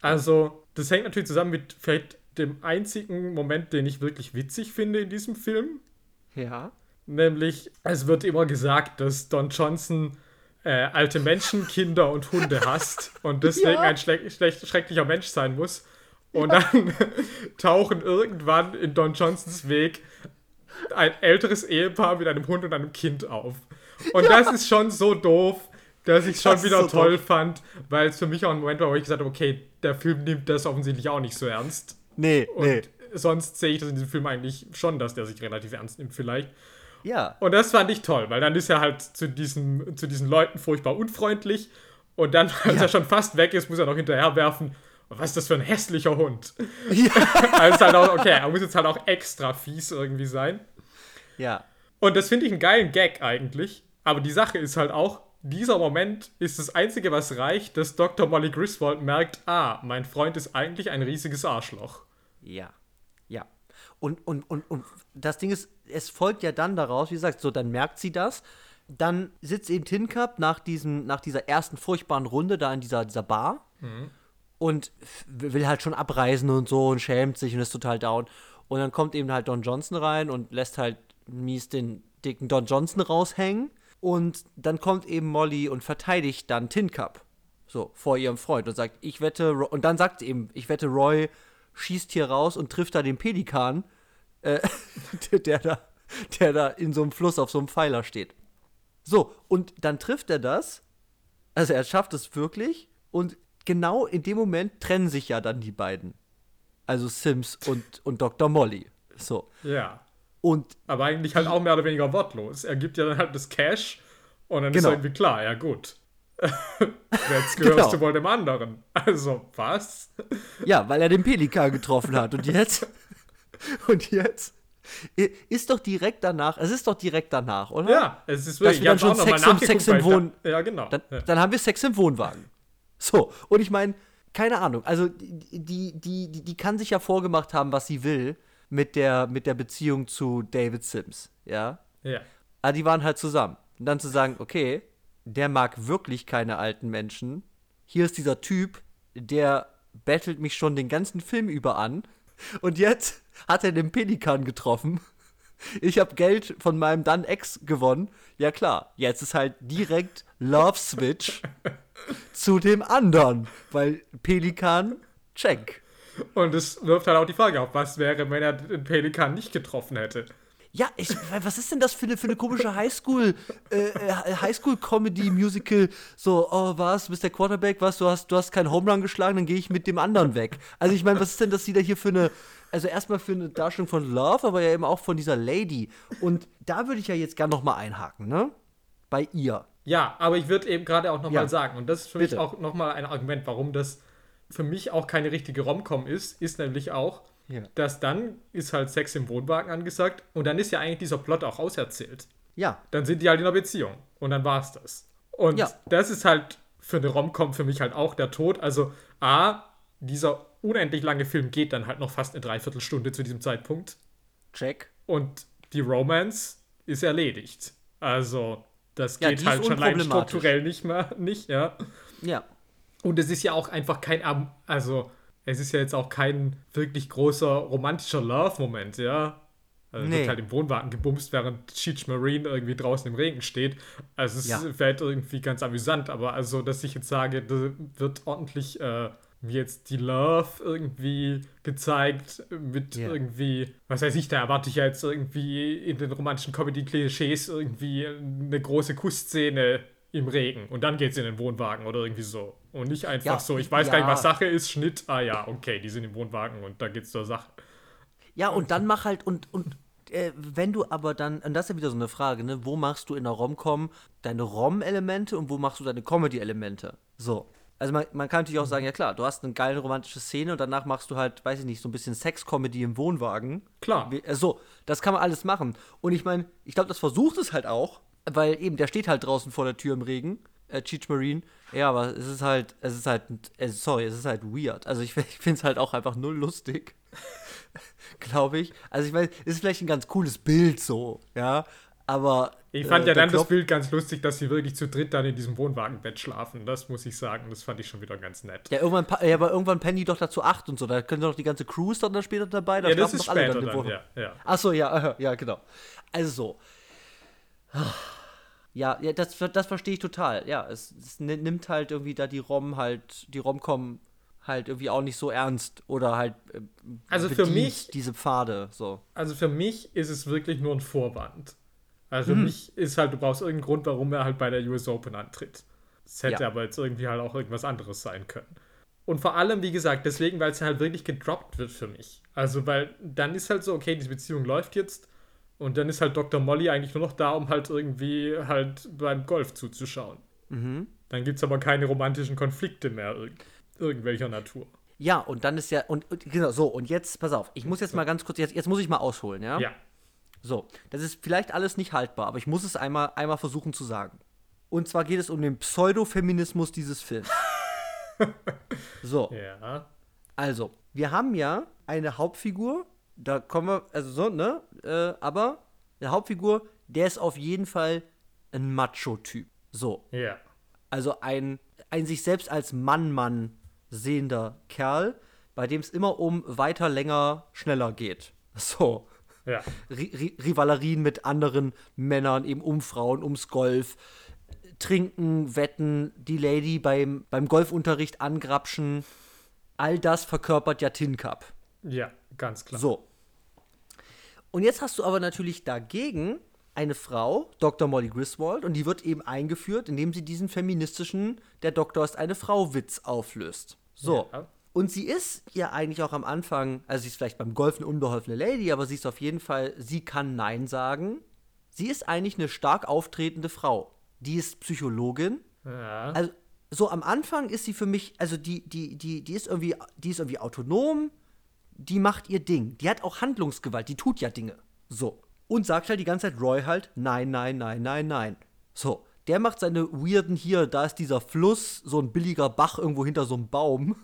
also, das hängt natürlich zusammen mit vielleicht dem einzigen Moment, den ich wirklich witzig finde in diesem Film. Ja. Nämlich, es wird immer gesagt, dass Don Johnson äh, alte Menschen, Kinder und Hunde hasst und deswegen ja. ein schlecht, schrecklicher Mensch sein muss. Und ja. dann tauchen irgendwann in Don Johnsons Weg ein älteres Ehepaar mit einem Hund und einem Kind auf. Und ja. das ist schon so doof, dass ich es schon wieder so toll doof. fand, weil es für mich auch ein Moment war, wo ich gesagt habe, okay, der Film nimmt das offensichtlich auch nicht so ernst. Nee, und nee. Sonst sehe ich das in diesem Film eigentlich schon, dass der sich relativ ernst nimmt, vielleicht. Ja. Und das fand ich toll, weil dann ist er halt zu diesen, zu diesen Leuten furchtbar unfreundlich. Und dann, als ja. er schon fast weg ist, muss er noch hinterher werfen. Was ist das für ein hässlicher Hund? Ja. also halt auch, okay, er muss jetzt halt auch extra fies irgendwie sein. Ja. Und das finde ich einen geilen Gag eigentlich. Aber die Sache ist halt auch, dieser Moment ist das Einzige, was reicht, dass Dr. Molly Griswold merkt, ah, mein Freund ist eigentlich ein riesiges Arschloch. Ja. Ja. Und, und, und, und das Ding ist, es folgt ja dann daraus, wie gesagt, so, dann merkt sie das. Dann sitzt eben Tin Cup nach, diesem, nach dieser ersten furchtbaren Runde da in dieser, dieser Bar mhm. Und will halt schon abreisen und so und schämt sich und ist total down. Und dann kommt eben halt Don Johnson rein und lässt halt mies den dicken Don Johnson raushängen. Und dann kommt eben Molly und verteidigt dann Tin Cup. So, vor ihrem Freund und sagt, ich wette, und dann sagt sie eben, ich wette, Roy schießt hier raus und trifft da den Pelikan, äh, der, da, der da in so einem Fluss auf so einem Pfeiler steht. So, und dann trifft er das. Also er schafft es wirklich. Und genau in dem Moment trennen sich ja dann die beiden. Also Sims und, und Dr. Molly. So. Ja. Und Aber eigentlich halt auch mehr oder weniger wortlos. Er gibt ja dann halt das Cash und dann genau. ist irgendwie klar, ja gut. Jetzt gehörst genau. du wohl dem anderen. Also, was? Ja, weil er den Pelikan getroffen hat. Und jetzt? Und jetzt? Ist doch direkt danach, es ist doch direkt danach, oder? Ja, es ist wirklich. Dass wir dann schon Sex, im, Sex im Wohn Ja, genau. Dann, ja. dann, haben wir Sex im Wohnwagen. So, und ich meine, keine Ahnung, also die, die, die, die kann sich ja vorgemacht haben, was sie will mit der, mit der Beziehung zu David Sims, ja? Ja. Aber die waren halt zusammen. Und dann zu sagen, okay, der mag wirklich keine alten Menschen. Hier ist dieser Typ, der bettelt mich schon den ganzen Film über an. Und jetzt hat er den Pelikan getroffen. Ich habe Geld von meinem dann Ex gewonnen. Ja klar, jetzt ist halt direkt Love Switch zu dem anderen, weil Pelikan check. Und es wirft halt auch die Frage auf, was wäre, wenn er den Pelikan nicht getroffen hätte. Ja, ich, was ist denn das für eine, für eine komische Highschool, äh, äh, Highschool-Comedy-Musical? So, oh, was, du bist der Quarterback, was, du hast, du hast keinen Home Run geschlagen, dann gehe ich mit dem anderen weg. Also ich meine, was ist denn das wieder hier für eine, also erstmal für eine Darstellung von Love, aber ja eben auch von dieser Lady. Und da würde ich ja jetzt gerne nochmal einhaken, ne? Bei ihr. Ja, aber ich würde eben gerade auch nochmal ja. sagen, und das ist für Bitte. mich auch nochmal ein Argument, warum das für mich auch keine richtige Romcom ist, ist nämlich auch, ja. Dass dann ist halt Sex im Wohnwagen angesagt und dann ist ja eigentlich dieser Plot auch auserzählt. Ja. Dann sind die halt in einer Beziehung und dann war es das. Und ja. das ist halt für eine Rom-Com für mich halt auch der Tod. Also A, dieser unendlich lange Film geht dann halt noch fast eine Dreiviertelstunde zu diesem Zeitpunkt. Check. Und die Romance ist erledigt. Also, das geht ja, halt schon allein strukturell nicht mehr, nicht, ja. Ja. Und es ist ja auch einfach kein, also es ist ja jetzt auch kein wirklich großer romantischer Love-Moment, ja. Also nee. wird halt im Wohnwagen gebumst, während Cheech Marine irgendwie draußen im Regen steht. Also es ja. vielleicht irgendwie ganz amüsant, aber also, dass ich jetzt sage, da wird ordentlich äh, jetzt die Love irgendwie gezeigt mit yeah. irgendwie, was weiß ich, da erwarte ich ja jetzt irgendwie in den romantischen Comedy-Klischees irgendwie eine große Kussszene im Regen und dann geht es in den Wohnwagen oder irgendwie so. Und nicht einfach ja, so, ich weiß ja. gar nicht, was Sache ist, Schnitt, ah ja, okay, die sind im Wohnwagen und da geht's zur Sache. Ja, und dann mach halt, und, und äh, wenn du aber dann, und das ist ja wieder so eine Frage, ne, wo machst du in der Rom-Com deine Rom-Elemente und wo machst du deine Comedy-Elemente? So. Also man, man kann natürlich auch sagen, ja klar, du hast eine geile romantische Szene und danach machst du halt, weiß ich nicht, so ein bisschen Sex-Comedy im Wohnwagen. Klar. Äh, so, das kann man alles machen. Und ich meine, ich glaube, das versucht es halt auch, weil eben, der steht halt draußen vor der Tür im Regen, äh, Cheech Marine. Ja, aber es ist halt, es ist halt, äh, sorry, es ist halt weird. Also ich, ich finde es halt auch einfach null lustig. glaube ich. Also ich meine, es ist vielleicht ein ganz cooles Bild so, ja. Aber. Ich fand äh, ja dann das Bild ganz lustig, dass sie wirklich zu dritt dann in diesem Wohnwagenbett schlafen. Das muss ich sagen. Das fand ich schon wieder ganz nett. Ja, irgendwann, ja, aber irgendwann pennen die doch dazu acht und so. Da können doch die ganze Crews dann später dabei. Da ja, das ist doch alle dann, dann ja, ja. Achso, ja, ja, genau. Also so. Ja, ja das, das verstehe ich total. Ja, es, es, nimmt halt irgendwie da die Rom halt, die Romcom halt irgendwie auch nicht so ernst oder halt äh, also für mich diese Pfade so. Also für mich ist es wirklich nur ein Vorwand. Also mhm. mich ist halt, du brauchst irgendeinen Grund, warum er halt bei der US Open antritt. Es hätte ja. aber jetzt irgendwie halt auch irgendwas anderes sein können. Und vor allem, wie gesagt, deswegen, weil es halt wirklich gedroppt wird für mich. Also, weil dann ist halt so, okay, diese Beziehung läuft jetzt und dann ist halt Dr. Molly eigentlich nur noch da, um halt irgendwie halt beim Golf zuzuschauen. Mhm. Dann gibt es aber keine romantischen Konflikte mehr irg irgendwelcher Natur. Ja, und dann ist ja, und, und, genau, so, und jetzt, pass auf, ich muss jetzt mal ganz kurz, jetzt, jetzt muss ich mal ausholen, ja? Ja. So, das ist vielleicht alles nicht haltbar, aber ich muss es einmal, einmal versuchen zu sagen. Und zwar geht es um den Pseudofeminismus dieses Films. so. Ja. Also, wir haben ja eine Hauptfigur, da kommen wir, also so, ne? Äh, aber der Hauptfigur, der ist auf jeden Fall ein Macho-Typ. So. Ja. Also ein, ein sich selbst als Mann-Mann sehender Kerl, bei dem es immer um weiter, länger, schneller geht. So. Ja. Rivalerien mit anderen Männern, eben um Frauen, ums Golf. Trinken, wetten, die Lady beim, beim Golfunterricht angrapschen. All das verkörpert ja Tin Cup. Ja, ganz klar. So. Und jetzt hast du aber natürlich dagegen eine Frau, Dr. Molly Griswold, und die wird eben eingeführt, indem sie diesen feministischen Der Doktor ist eine Frau-Witz auflöst. So. Ja. Und sie ist ja eigentlich auch am Anfang, also sie ist vielleicht beim Golf eine unbeholfene Lady, aber sie ist auf jeden Fall, sie kann Nein sagen. Sie ist eigentlich eine stark auftretende Frau. Die ist Psychologin. Ja. Also, so am Anfang ist sie für mich, also die, die, die, die ist irgendwie, die ist irgendwie autonom, die macht ihr Ding. Die hat auch Handlungsgewalt, die tut ja Dinge. So. Und sagt halt die ganze Zeit Roy halt, nein, nein, nein, nein, nein. So. Der macht seine weirden hier, da ist dieser Fluss, so ein billiger Bach irgendwo hinter so einem Baum.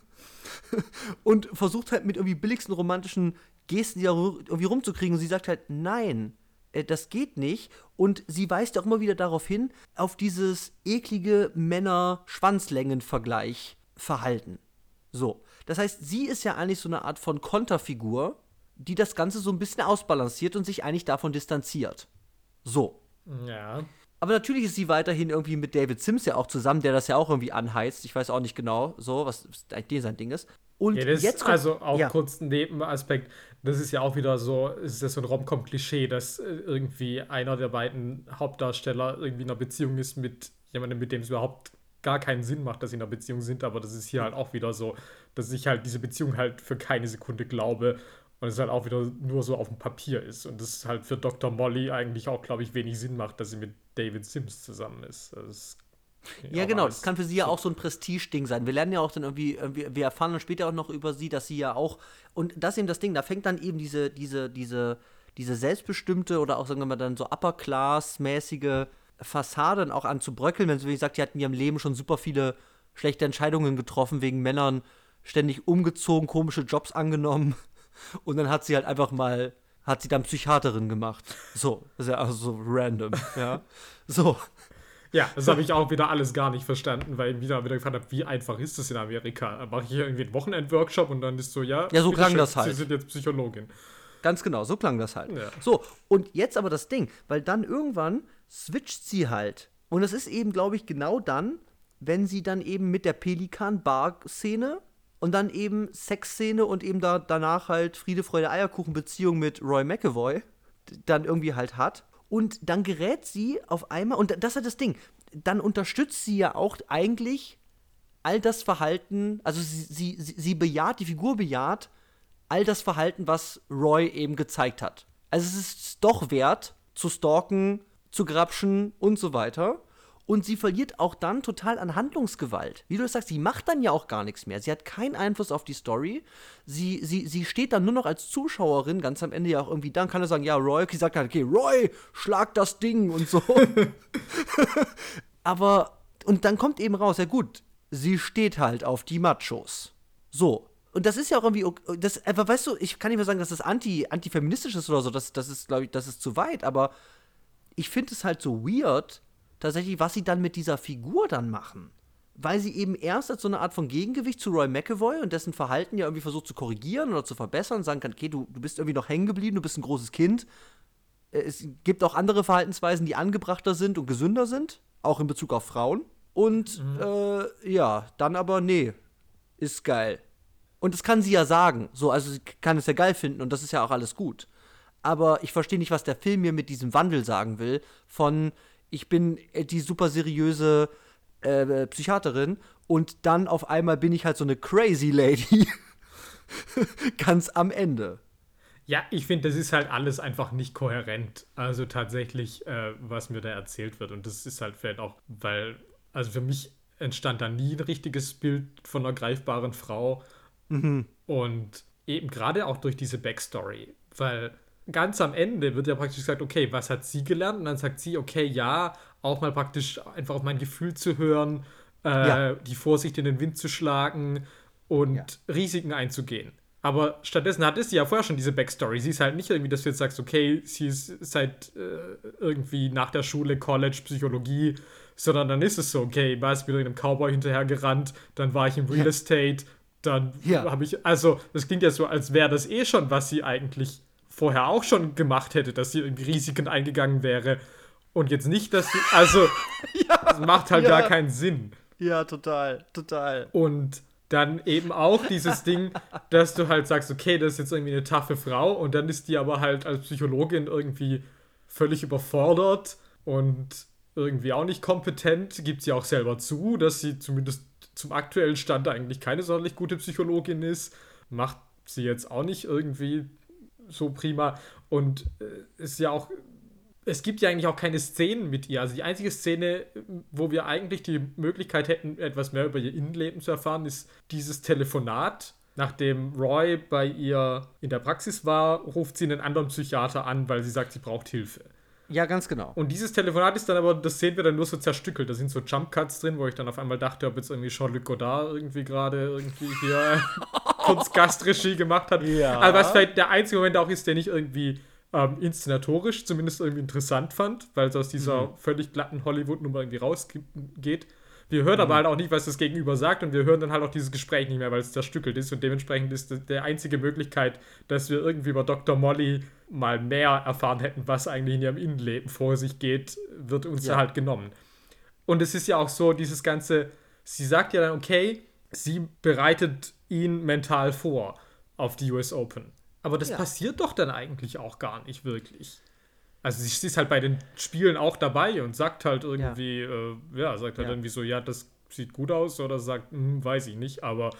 und versucht halt mit irgendwie billigsten romantischen Gesten die da irgendwie rumzukriegen. Und sie sagt halt, nein, äh, das geht nicht. Und sie weist auch immer wieder darauf hin, auf dieses eklige Männer-Schwanzlängen-Vergleich-Verhalten. So. Das heißt, sie ist ja eigentlich so eine Art von Konterfigur, die das Ganze so ein bisschen ausbalanciert und sich eigentlich davon distanziert. So. Ja. Aber natürlich ist sie weiterhin irgendwie mit David Sims ja auch zusammen, der das ja auch irgendwie anheizt. Ich weiß auch nicht genau, so, was eigentlich sein Ding ist. Und ja, das jetzt ist also auch ja. kurz ein Nebenaspekt. Das ist ja auch wieder so, ist das so ein Rom-Com-Klischee, dass äh, irgendwie einer der beiden Hauptdarsteller irgendwie in einer Beziehung ist mit jemandem, mit dem es überhaupt gar keinen Sinn macht, dass sie in einer Beziehung sind. Aber das ist hier halt auch wieder so, dass ich halt diese Beziehung halt für keine Sekunde glaube und es halt auch wieder nur so auf dem Papier ist. Und das halt für Dr. Molly eigentlich auch, glaube ich, wenig Sinn macht, dass sie mit David Sims zusammen ist. ist ja, genau, das kann für sie ja auch so ein Prestige-Ding sein. Wir lernen ja auch dann irgendwie, wir erfahren dann später auch noch über sie, dass sie ja auch, und das ist eben das Ding, da fängt dann eben diese, diese, diese, diese selbstbestimmte oder auch, sagen wir mal, dann so Upper-Class-mäßige Fassade dann auch an zu bröckeln, wenn sie wie gesagt, die hatten in ihrem Leben schon super viele schlechte Entscheidungen getroffen, wegen Männern ständig umgezogen, komische Jobs angenommen und dann hat sie halt einfach mal, hat sie dann Psychiaterin gemacht. So, ist ja also so random, ja. So. Ja, das habe ich auch wieder alles gar nicht verstanden, weil ich wieder wieder gefragt habe, wie einfach ist das in Amerika? Mache ich hier irgendwie einen Wochenend-Workshop und dann ist so, ja, ja so klang schön, das halt. Sie sind jetzt Psychologin. Ganz genau, so klang das halt. Ja. So, und jetzt aber das Ding, weil dann irgendwann switcht sie halt. Und das ist eben, glaube ich, genau dann, wenn sie dann eben mit der Pelikan-Bar-Szene und dann eben Sexszene und eben da danach halt Friede, Freude, Eierkuchen Beziehung mit Roy McAvoy dann irgendwie halt hat. Und dann gerät sie auf einmal, und das ist das Ding, dann unterstützt sie ja auch eigentlich all das Verhalten, also sie, sie, sie bejaht, die Figur bejaht all das Verhalten, was Roy eben gezeigt hat. Also es ist doch wert, zu stalken, zu grapschen und so weiter. Und sie verliert auch dann total an Handlungsgewalt. Wie du sagst, sie macht dann ja auch gar nichts mehr. Sie hat keinen Einfluss auf die Story. Sie, sie, sie steht dann nur noch als Zuschauerin, ganz am Ende ja auch irgendwie dann kann er sagen, ja, Roy, sie sagt halt, okay, Roy, schlag das Ding und so. Aber, und dann kommt eben raus, ja gut, sie steht halt auf die Machos. So. Und das ist ja auch irgendwie, das, aber weißt du, ich kann nicht mehr sagen, dass das anti, antifeministisch ist oder so, das, das ist, glaube ich, das ist zu weit, aber ich finde es halt so weird, tatsächlich, was sie dann mit dieser Figur dann machen. Weil sie eben erst als so eine Art von Gegengewicht zu Roy McAvoy und dessen Verhalten ja irgendwie versucht zu korrigieren oder zu verbessern und sagen kann, okay, du, du bist irgendwie noch hängen geblieben, du bist ein großes Kind. Äh, es gibt auch andere Verhaltensweisen, die angebrachter sind und gesünder sind, auch in Bezug auf Frauen. Und mhm. äh, ja, dann aber, nee, ist geil. Und das kann sie ja sagen. So, also sie kann es ja geil finden und das ist ja auch alles gut. Aber ich verstehe nicht, was der Film mir mit diesem Wandel sagen will. Von, ich bin äh, die super seriöse äh, Psychiaterin und dann auf einmal bin ich halt so eine crazy Lady. Ganz am Ende. Ja, ich finde, das ist halt alles einfach nicht kohärent. Also tatsächlich, äh, was mir da erzählt wird. Und das ist halt vielleicht auch, weil, also für mich entstand da nie ein richtiges Bild von einer greifbaren Frau. Mhm. Und eben gerade auch durch diese Backstory. Weil ganz am Ende wird ja praktisch gesagt, okay, was hat sie gelernt? Und dann sagt sie, okay, ja, auch mal praktisch einfach auf mein Gefühl zu hören, äh, ja. die Vorsicht in den Wind zu schlagen und ja. Risiken einzugehen. Aber stattdessen hat sie ja vorher schon diese Backstory. Sie ist halt nicht irgendwie, dass du jetzt sagst, okay, sie ist seit äh, irgendwie nach der Schule, College, Psychologie, sondern dann ist es so, okay, war es wieder in einem Cowboy hinterher gerannt, dann war ich im Real ja. Estate, dann habe ich, also das klingt ja so, als wäre das eh schon, was sie eigentlich vorher auch schon gemacht hätte, dass sie irgendwie Risiken eingegangen wäre. Und jetzt nicht, dass sie. Also, ja, das macht halt ja. gar keinen Sinn. Ja, total, total. Und dann eben auch dieses Ding, dass du halt sagst, okay, das ist jetzt irgendwie eine taffe Frau und dann ist die aber halt als Psychologin irgendwie völlig überfordert und irgendwie auch nicht kompetent, gibt sie auch selber zu, dass sie zumindest zum aktuellen Stand eigentlich keine sonderlich gute Psychologin ist, macht sie jetzt auch nicht irgendwie so prima. Und äh, ist ja auch, es gibt ja eigentlich auch keine Szenen mit ihr. Also die einzige Szene, wo wir eigentlich die Möglichkeit hätten, etwas mehr über ihr Innenleben zu erfahren, ist dieses Telefonat. Nachdem Roy bei ihr in der Praxis war, ruft sie einen anderen Psychiater an, weil sie sagt, sie braucht Hilfe. Ja, ganz genau. Und dieses Telefonat ist dann aber, das sehen wir dann nur so zerstückelt. Da sind so Jump Cuts drin, wo ich dann auf einmal dachte, ob jetzt irgendwie Jean-Luc Godard irgendwie gerade irgendwie hier kurz Gastregie gemacht hat. Ja. Aber was vielleicht der einzige Moment auch ist, der nicht irgendwie ähm, inszenatorisch zumindest irgendwie interessant fand, weil es aus dieser mhm. völlig glatten Hollywood-Nummer irgendwie rausgeht. Wir hören mhm. aber halt auch nicht, was das Gegenüber sagt und wir hören dann halt auch dieses Gespräch nicht mehr, weil es zerstückelt ist und dementsprechend ist das die einzige Möglichkeit, dass wir irgendwie über Dr. Molly mal mehr erfahren hätten, was eigentlich in ihrem Innenleben vor sich geht, wird uns ja. halt genommen. Und es ist ja auch so, dieses ganze, sie sagt ja dann, okay, sie bereitet ihn mental vor auf die US Open. Aber das ja. passiert doch dann eigentlich auch gar nicht wirklich. Also sie ist halt bei den Spielen auch dabei und sagt halt irgendwie, ja, äh, ja sagt halt ja. irgendwie so, ja, das sieht gut aus oder sagt, hm, weiß ich nicht, aber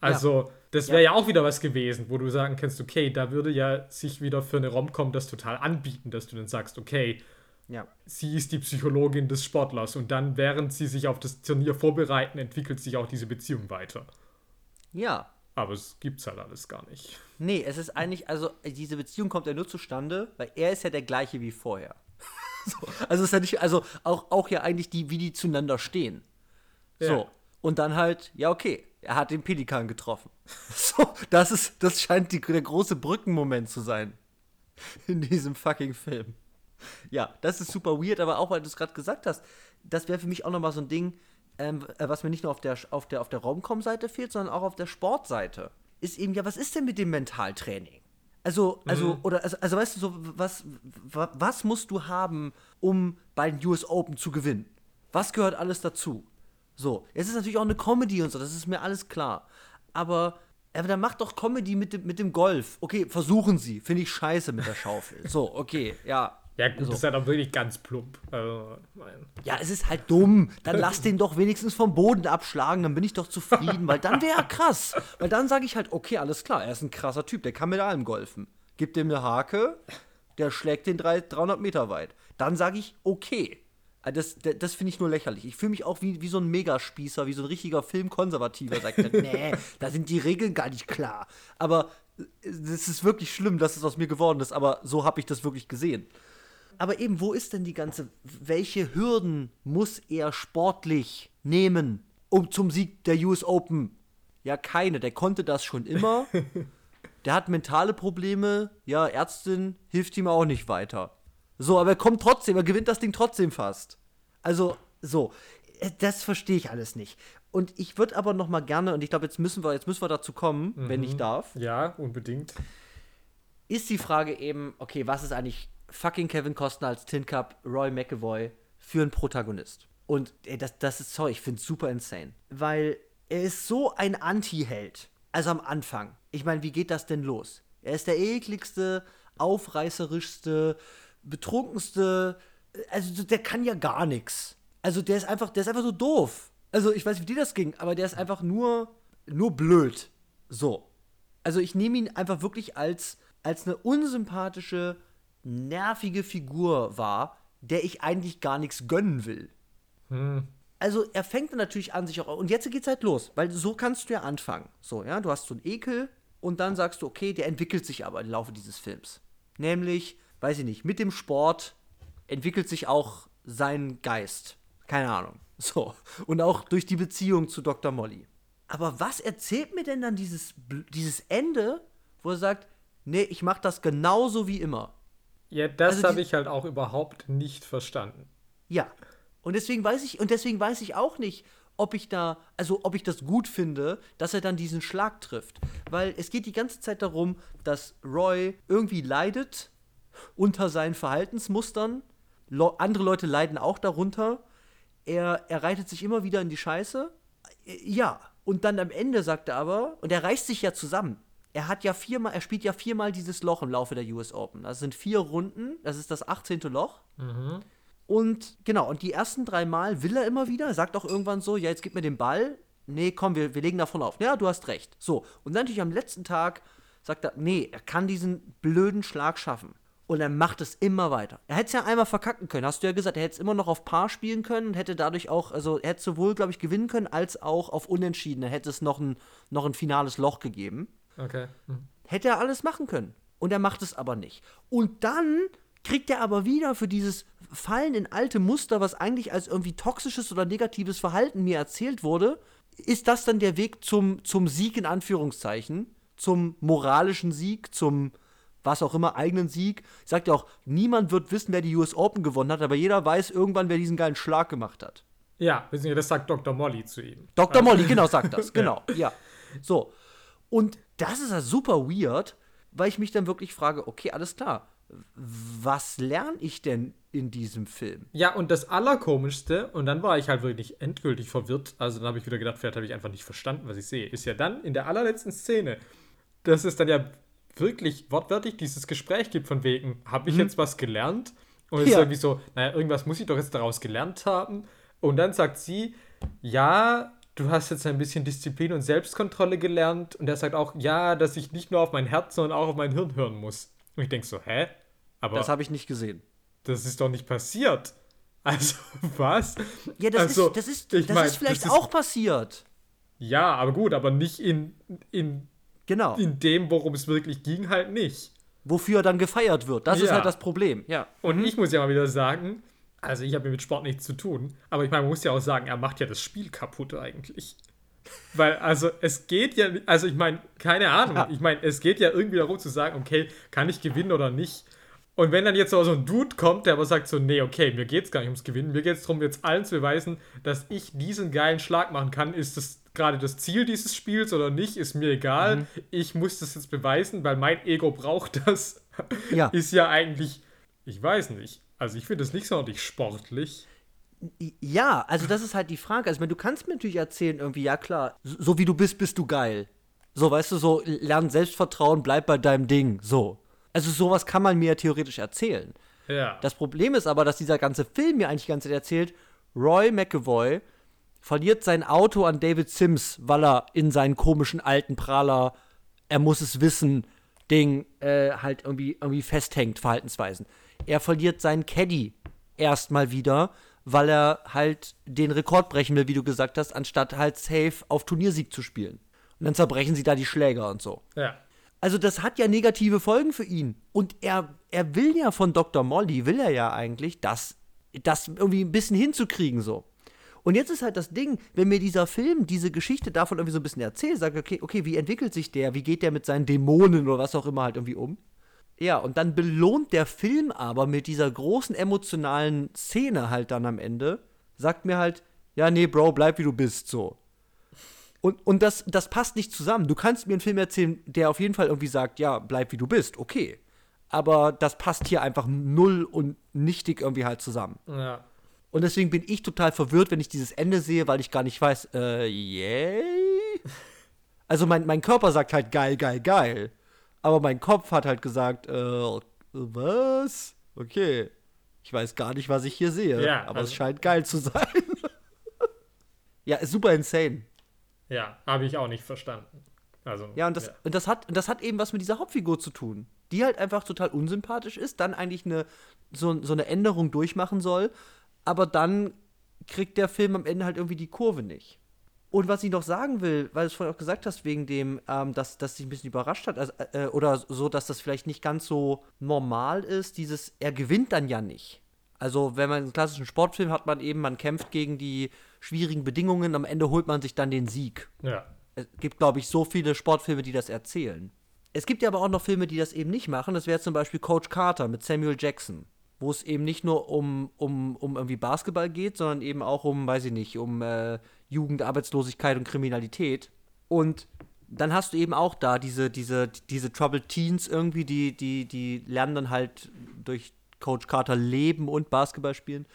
also ja. das wäre ja. auch wieder was gewesen, wo du sagen kannst, okay, da würde ja sich wieder für eine Romcom das total anbieten, dass du dann sagst, okay, ja. sie ist die Psychologin des Sportlers und dann, während sie sich auf das Turnier vorbereiten, entwickelt sich auch diese Beziehung weiter. Ja, aber es gibt's halt alles gar nicht. Nee, es ist eigentlich, also diese Beziehung kommt ja nur zustande, weil er ist ja der gleiche wie vorher. so, also ist ja nicht, also auch, auch ja eigentlich die, wie die zueinander stehen. So. Ja. Und dann halt, ja, okay, er hat den Pelikan getroffen. So, das ist, das scheint die, der große Brückenmoment zu sein. In diesem fucking Film. Ja, das ist super weird, aber auch weil du es gerade gesagt hast, das wäre für mich auch nochmal so ein Ding, ähm, äh, was mir nicht nur auf der, auf der, auf der Romcom-Seite fehlt, sondern auch auf der Sportseite, ist eben, ja, was ist denn mit dem Mentaltraining? Also, also, mhm. oder, also, also, weißt du, so, was, was musst du haben, um bei den US Open zu gewinnen? Was gehört alles dazu? So, es ist natürlich auch eine Comedy und so, das ist mir alles klar. Aber, aber dann macht doch Comedy mit dem, mit dem Golf. Okay, versuchen Sie. Finde ich scheiße mit der Schaufel. So, okay, ja. Ja, gut, so. ist ja doch wirklich ganz plump. Also, ja, es ist halt dumm. Dann lass den doch wenigstens vom Boden abschlagen, dann bin ich doch zufrieden, weil dann wäre er krass. Weil dann sage ich halt, okay, alles klar, er ist ein krasser Typ, der kann mit allem golfen. Gib dem eine Hake, Der schlägt den 300 Meter weit. Dann sage ich, okay. Ah, das, das, das finde ich nur lächerlich. Ich fühle mich auch wie, wie so ein Megaspießer, wie so ein richtiger Filmkonservativer. Sagt dann, nee, da sind die Regeln gar nicht klar. Aber es ist wirklich schlimm, dass es aus mir geworden ist, aber so habe ich das wirklich gesehen. Aber eben, wo ist denn die ganze, welche Hürden muss er sportlich nehmen, um zum Sieg der US Open? Ja, keine. Der konnte das schon immer. Der hat mentale Probleme. Ja, Ärztin hilft ihm auch nicht weiter. So, aber er kommt trotzdem, er gewinnt das Ding trotzdem fast. Also, so, das verstehe ich alles nicht. Und ich würde aber noch mal gerne, und ich glaube, jetzt müssen wir, jetzt müssen wir dazu kommen, mhm. wenn ich darf. Ja, unbedingt. Ist die Frage eben, okay, was ist eigentlich fucking Kevin Costner als Tin Cup, Roy McAvoy für einen Protagonist? Und ey, das, das ist, sorry, ich finde es super insane. Weil er ist so ein Anti-Held. Also am Anfang. Ich meine, wie geht das denn los? Er ist der ekligste, aufreißerischste, betrunkenste, also der kann ja gar nichts. Also der ist einfach, der ist einfach so doof. Also ich weiß nicht, wie dir das ging, aber der ist einfach nur, nur blöd. So. Also ich nehme ihn einfach wirklich als, als eine unsympathische, nervige Figur wahr, der ich eigentlich gar nichts gönnen will. Hm. Also er fängt dann natürlich an sich auch, und jetzt geht's halt los, weil so kannst du ja anfangen. So, ja, du hast so einen Ekel und dann sagst du, okay, der entwickelt sich aber im Laufe dieses Films. Nämlich, weiß ich nicht, mit dem Sport entwickelt sich auch sein Geist. Keine Ahnung. So. Und auch durch die Beziehung zu Dr. Molly. Aber was erzählt mir denn dann dieses, dieses Ende, wo er sagt, nee, ich mach das genauso wie immer? Ja, das also habe ich halt auch überhaupt nicht verstanden. Ja. Und deswegen weiß ich, und deswegen weiß ich auch nicht, ob ich da, also ob ich das gut finde, dass er dann diesen Schlag trifft. Weil es geht die ganze Zeit darum, dass Roy irgendwie leidet unter seinen Verhaltensmustern. Le andere Leute leiden auch darunter. Er, er reitet sich immer wieder in die Scheiße. Äh, ja, und dann am Ende sagt er aber, und er reißt sich ja zusammen. Er hat ja viermal, er spielt ja viermal dieses Loch im Laufe der US Open. Das sind vier Runden, das ist das 18. Loch. Mhm. Und genau, und die ersten drei Mal will er immer wieder, sagt auch irgendwann so, ja, jetzt gib mir den Ball. Nee, komm, wir, wir legen davon auf. Ja, du hast recht. So, und dann natürlich am letzten Tag sagt er, nee, er kann diesen blöden Schlag schaffen. Und er macht es immer weiter. Er hätte es ja einmal verkacken können, hast du ja gesagt. Er hätte es immer noch auf Paar spielen können und hätte dadurch auch, also er hätte sowohl, glaube ich, gewinnen können, als auch auf Unentschieden. Er hätte es noch ein, noch ein finales Loch gegeben. Okay. Mhm. Hätte er alles machen können. Und er macht es aber nicht. Und dann kriegt er aber wieder für dieses Fallen in alte Muster, was eigentlich als irgendwie toxisches oder negatives Verhalten mir erzählt wurde, ist das dann der Weg zum, zum Sieg in Anführungszeichen, zum moralischen Sieg, zum was auch immer, eigenen Sieg. Ich sagte ja auch, niemand wird wissen, wer die US Open gewonnen hat, aber jeder weiß irgendwann, wer diesen geilen Schlag gemacht hat. Ja, das sagt Dr. Molly zu ihm. Dr. Also, Molly, genau, sagt das, genau, ja. ja. So. Und das ist ja super weird, weil ich mich dann wirklich frage, okay, alles klar, was lerne ich denn in diesem Film? Ja, und das Allerkomischste, und dann war ich halt wirklich endgültig verwirrt, also dann habe ich wieder gedacht, vielleicht habe ich einfach nicht verstanden, was ich sehe, ist ja dann in der allerletzten Szene, das ist dann ja wirklich wortwörtlich dieses Gespräch gibt von wegen, habe ich mhm. jetzt was gelernt? Und es ja. ist irgendwie so, naja, irgendwas muss ich doch jetzt daraus gelernt haben. Und dann sagt sie, ja, du hast jetzt ein bisschen Disziplin und Selbstkontrolle gelernt. Und er sagt auch, ja, dass ich nicht nur auf mein Herz, sondern auch auf mein Hirn hören muss. Und ich denke so, hä? Aber das habe ich nicht gesehen. Das ist doch nicht passiert. Also, was? Ja, das also, ist, das ist, das mein, ist vielleicht das ist, auch passiert. Ja, aber gut, aber nicht in, in Genau. In dem, worum es wirklich ging, halt nicht. Wofür er dann gefeiert wird. Das ja. ist halt das Problem, ja. Und mhm. ich muss ja mal wieder sagen, also ich habe mit Sport nichts zu tun, aber ich meine, man muss ja auch sagen, er macht ja das Spiel kaputt eigentlich. Weil, also, es geht ja, also ich meine, keine Ahnung, ja. ich meine, es geht ja irgendwie darum zu sagen, okay, kann ich gewinnen oder nicht? Und wenn dann jetzt so ein Dude kommt, der aber sagt so, nee, okay, mir geht es gar nicht ums Gewinnen, mir geht es darum, jetzt allen zu beweisen, dass ich diesen geilen Schlag machen kann, ist das gerade das Ziel dieses Spiels oder nicht, ist mir egal. Mhm. Ich muss das jetzt beweisen, weil mein Ego braucht das. Ja. ist ja eigentlich, ich weiß nicht. Also ich finde das nicht sonderlich sportlich. Ja, also das ist halt die Frage. Also ich meine, du kannst mir natürlich erzählen, irgendwie, ja klar, so wie du bist, bist du geil. So, weißt du, so, lern Selbstvertrauen, bleib bei deinem Ding. So. Also sowas kann man mir theoretisch erzählen. Ja. Das Problem ist aber, dass dieser ganze Film mir eigentlich die ganze Zeit erzählt, Roy McAvoy verliert sein Auto an David Sims, weil er in seinen komischen alten Prahler, er muss es wissen, Ding äh, halt irgendwie, irgendwie festhängt, Verhaltensweisen. Er verliert seinen Caddy erstmal wieder, weil er halt den Rekord brechen will, wie du gesagt hast, anstatt halt safe auf Turniersieg zu spielen. Und dann zerbrechen sie da die Schläger und so. Ja. Also das hat ja negative Folgen für ihn. Und er, er will ja von Dr. Molly, will er ja eigentlich, das, das irgendwie ein bisschen hinzukriegen so. Und jetzt ist halt das Ding, wenn mir dieser Film diese Geschichte davon irgendwie so ein bisschen erzählt, sage okay, okay, wie entwickelt sich der, wie geht der mit seinen Dämonen oder was auch immer halt irgendwie um? Ja, und dann belohnt der Film aber mit dieser großen emotionalen Szene halt dann am Ende, sagt mir halt, ja, nee, Bro, bleib wie du bist, so. Und, und das, das passt nicht zusammen. Du kannst mir einen Film erzählen, der auf jeden Fall irgendwie sagt, ja, bleib wie du bist, okay. Aber das passt hier einfach null und nichtig irgendwie halt zusammen. Ja. Und deswegen bin ich total verwirrt, wenn ich dieses Ende sehe, weil ich gar nicht weiß, äh, yay? Also mein, mein Körper sagt halt geil, geil, geil. Aber mein Kopf hat halt gesagt, äh, was? Okay. Ich weiß gar nicht, was ich hier sehe. Ja, aber also- es scheint geil zu sein. ja, ist super insane. Ja, habe ich auch nicht verstanden. Also, Ja, und das, Und das, hat, und das hat eben was mit dieser Hauptfigur zu tun, die halt einfach total unsympathisch ist, dann eigentlich eine, so, so eine Änderung durchmachen soll, aber dann kriegt der Film am Ende halt irgendwie die Kurve nicht. Und was ich noch sagen will, weil du es vorhin auch gesagt hast, wegen dem, ähm, dass das dich ein bisschen überrascht hat, also, äh, oder so, dass das vielleicht nicht ganz so normal ist, dieses, er gewinnt dann ja nicht. Also, wenn man einen klassischen Sportfilm hat, man eben, man kämpft gegen die schwierigen Bedingungen, am Ende holt man sich dann den Sieg ja. es gibt, glaube ich, so viele Sportfilme, die das erzählen. Es gibt ja aber auch noch Filme, die das eben nicht machen. Das wäre zum Beispiel Coach Carter mit Samuel Jackson, wo es eben nicht nur um, um, um irgendwie Basketball geht, sondern eben auch um, weiß ich nicht, um äh, Jugend, Arbeitslosigkeit und Kriminalität. Und dann hast du eben auch da diese, diese, diese Troubled Teens irgendwie, die, die, die lernen dann halt durch Coach Carter leben und Basketball spielen.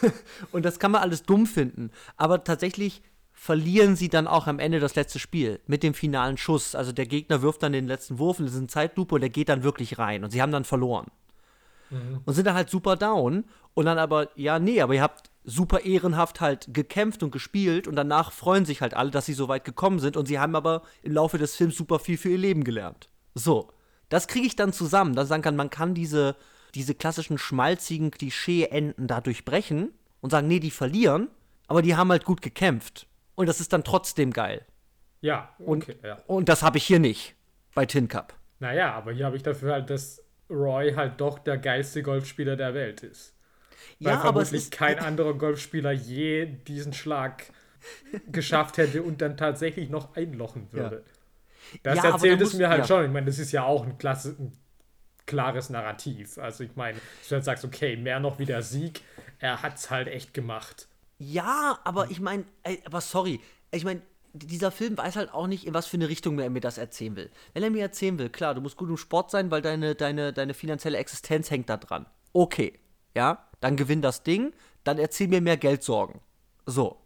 und das kann man alles dumm finden. Aber tatsächlich verlieren sie dann auch am Ende das letzte Spiel mit dem finalen Schuss. Also der Gegner wirft dann den letzten Wurf und es ist eine Zeitlupe und der geht dann wirklich rein. Und sie haben dann verloren. Und sind dann halt super down. Und dann aber, ja, nee, aber ihr habt super ehrenhaft halt gekämpft und gespielt und danach freuen sich halt alle, dass sie so weit gekommen sind und sie haben aber im Laufe des Films super viel für ihr Leben gelernt. So, das kriege ich dann zusammen, dass ich sagen kann, man kann diese, diese klassischen schmalzigen Klischee-Enden da durchbrechen und sagen, nee, die verlieren, aber die haben halt gut gekämpft. Und das ist dann trotzdem geil. Ja, Und, okay, ja. und das habe ich hier nicht bei Tin Cup. Naja, aber hier habe ich dafür halt, dass Roy halt doch der geilste Golfspieler der Welt ist. Weil Ja, aber es vermutlich kein anderer Golfspieler je diesen Schlag geschafft hätte und dann tatsächlich noch einlochen würde. Das Ja, erzählt es muss- mir halt ja. schon. Ich meine, das ist ja auch ein, klasse, ein klares Narrativ. Also ich meine, du halt sagst, okay, mehr noch wie der Sieg, er hat es halt echt gemacht. Ja, aber ich meine, aber sorry, ich meine, dieser Film weiß halt auch nicht, in was für eine Richtung er mir das erzählen will. Wenn er mir erzählen will, klar, du musst gut im Sport sein, weil deine, deine, deine finanzielle Existenz hängt da dran. Okay, ja, dann gewinn das Ding, dann erzähl mir mehr Geldsorgen. So.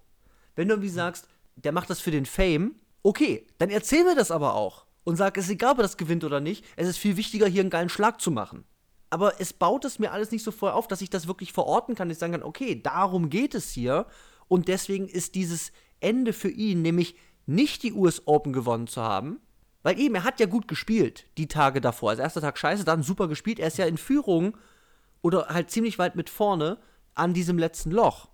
Wenn du irgendwie sagst, der macht das für den Fame, okay, dann erzähl mir das aber auch. Und sag, es ist egal, ob er das gewinnt oder nicht, es ist viel wichtiger, hier einen geilen Schlag zu machen. Aber es baut es mir alles nicht so voll auf, dass ich das wirklich verorten kann, ich sagen kann, okay, darum geht es hier. Und deswegen ist dieses Ende für ihn, nämlich nicht die US Open gewonnen zu haben, weil eben, er hat ja gut gespielt, die Tage davor. Also erster Tag scheiße, dann super gespielt. Er ist ja in Führung oder halt ziemlich weit mit vorne an diesem letzten Loch.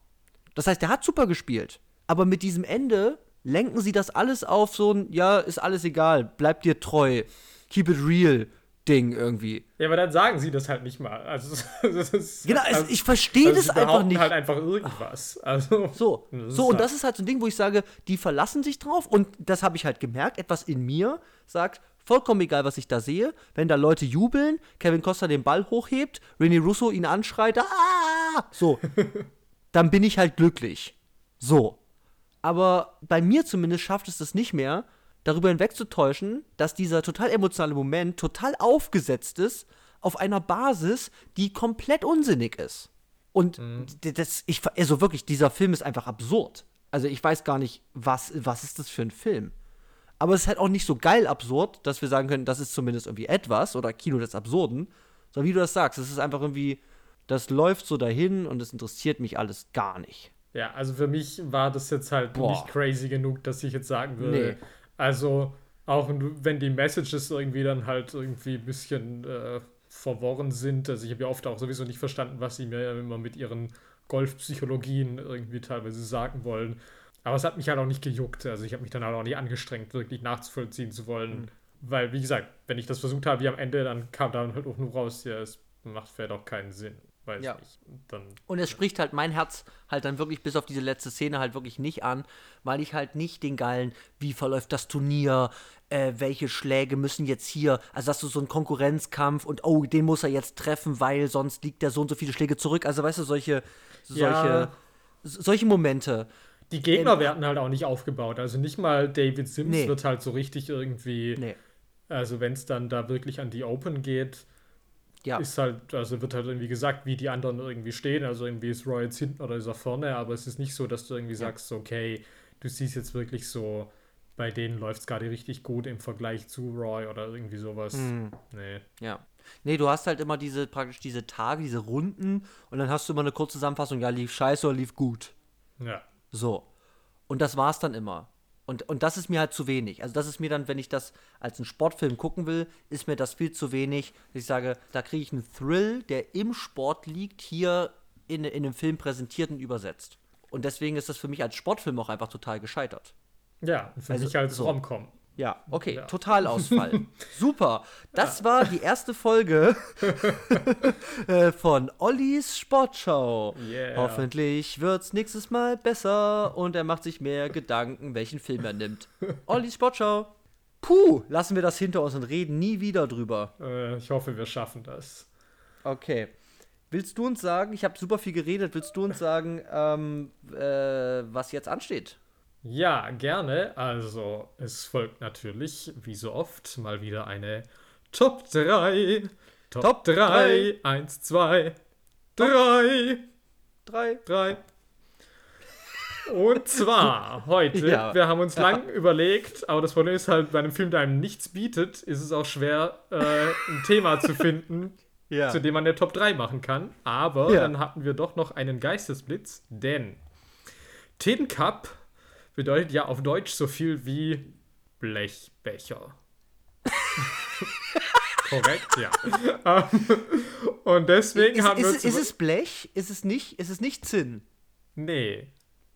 Das heißt, er hat super gespielt. Aber mit diesem Ende lenken sie das alles auf so ein, ja, ist alles egal, bleib dir treu, keep it real Ding irgendwie. Ja, aber dann sagen sie das halt nicht mal. Also, das ist, Genau, also, es, ich verstehe also das einfach nicht. halt einfach irgendwas. Also, So, so und halt- das ist halt so ein Ding, wo ich sage, die verlassen sich drauf und das habe ich halt gemerkt, etwas in mir sagt, vollkommen egal, was ich da sehe, wenn da Leute jubeln, Kevin Costa den Ball hochhebt, René Russo ihn anschreit, ah! so, dann bin ich halt glücklich. So. Aber bei mir zumindest schafft es das nicht mehr, darüber hinwegzutäuschen, dass dieser total emotionale Moment total aufgesetzt ist auf einer Basis, die komplett unsinnig ist. Und d- das, ich, also wirklich, dieser Film ist einfach absurd. Also ich weiß gar nicht, was, was ist das für ein Film? Aber es ist halt auch nicht so geil absurd, dass wir sagen können, das ist zumindest irgendwie etwas oder Kino des Absurden. Sondern wie du das sagst, es ist einfach irgendwie, das läuft so dahin und es interessiert mich alles gar nicht. Ja, also für mich war das jetzt halt Boah. nicht crazy genug, dass ich jetzt sagen würde. Nee. Also Auch wenn die Messages irgendwie dann halt irgendwie ein bisschen äh, verworren sind. Also ich habe ja oft auch sowieso nicht verstanden, was sie mir immer mit ihren Golfpsychologien irgendwie teilweise sagen wollen. Aber es hat mich halt auch nicht gejuckt. Also ich habe mich dann halt auch nicht angestrengt, wirklich nachzuvollziehen zu wollen. Mhm. Weil, wie gesagt, wenn ich das versucht habe, wie am Ende, dann kam dann halt auch nur raus, ja, es macht vielleicht auch keinen Sinn. Weiß ja. nicht. Dann, und es spricht halt mein Herz halt dann wirklich bis auf diese letzte Szene halt wirklich nicht an, weil ich halt nicht den geilen, wie verläuft das Turnier, äh, welche Schläge müssen jetzt hier, also dass du so einen Konkurrenzkampf und oh, den muss er jetzt treffen, weil sonst liegt der so und so viele Schläge zurück. Also weißt du, solche, solche, ja. solche Momente. Die Gegner ähm, werden halt auch nicht aufgebaut. Also nicht mal David Sims nee. wird halt so richtig irgendwie. Nee. Also wenn es dann da wirklich an die Open geht, ja. ist halt, also wird halt irgendwie gesagt, wie die anderen irgendwie stehen. Also irgendwie ist Roy jetzt hinten oder ist er vorne, aber es ist nicht so, dass du irgendwie ja. sagst, okay, du siehst jetzt wirklich so, bei denen läuft es gerade richtig gut im Vergleich zu Roy oder irgendwie sowas. Mhm. Nee. Ja. Nee, du hast halt immer diese, praktisch diese Tage, diese Runden und dann hast du immer eine kurze Zusammenfassung, ja, lief scheiße oder lief gut. Ja. So. Und das war's dann immer. Und, und das ist mir halt zu wenig. Also das ist mir dann, wenn ich das als einen Sportfilm gucken will, ist mir das viel zu wenig. Ich sage, da kriege ich einen Thrill, der im Sport liegt, hier in, in einem Film präsentiert und übersetzt. Und deswegen ist das für mich als Sportfilm auch einfach total gescheitert. Ja, für also, mich als so. Romcom. Ja, okay, ja. Totalausfall. Super. Das ja. war die erste Folge äh, von Ollis Sportschau. Yeah. Hoffentlich wird's nächstes Mal besser und er macht sich mehr Gedanken, welchen Film er nimmt. Ollis Sportschau. Puh, lassen wir das hinter uns und reden nie wieder drüber. Äh, ich hoffe, wir schaffen das. Okay. Willst du uns sagen, ich habe super viel geredet, willst du uns sagen, ähm, äh, was jetzt ansteht? Ja, gerne. Also, es folgt natürlich, wie so oft, mal wieder eine Top 3. Top, Top 3. 1, 2, 3. 3. 3. Und zwar heute, ja. wir haben uns lang ja. überlegt, aber das Problem ist halt, bei einem Film, der einem nichts bietet, ist es auch schwer, äh, ein Thema zu finden, ja. zu dem man eine Top 3 machen kann. Aber dann hatten wir doch noch einen Geistesblitz, denn Tin Cup bedeutet ja auf Deutsch so viel wie Blechbecher. Korrekt, ja. und deswegen ist, haben wir. Ist, ist es Blech? Ist es nicht? Ist es nicht Zinn? Nee.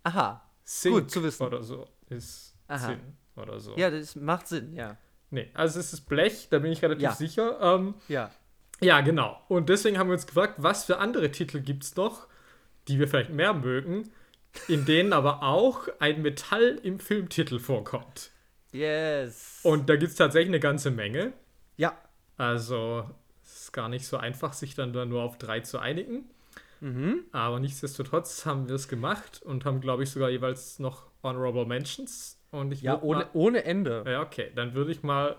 Aha. Zink Gut zu wissen. Oder so ist Aha. Zinn oder so. Ja, das macht Sinn, ja. Nee, also es ist Blech, da bin ich relativ ja. sicher. Ähm, ja. Ja, genau. Und deswegen haben wir uns gefragt, was für andere Titel gibt es noch, die wir vielleicht mehr mögen, in denen aber auch ein Metall im Filmtitel vorkommt. Yes. Und da gibt es tatsächlich eine ganze Menge. Ja. Also es ist gar nicht so einfach, sich dann da nur auf drei zu einigen. Mhm. Aber nichtsdestotrotz haben wir es gemacht und haben, glaube ich, sogar jeweils noch Honorable Mentions. Und ich ja, ohne, mal, ohne Ende. Ja, okay. Dann würde ich mal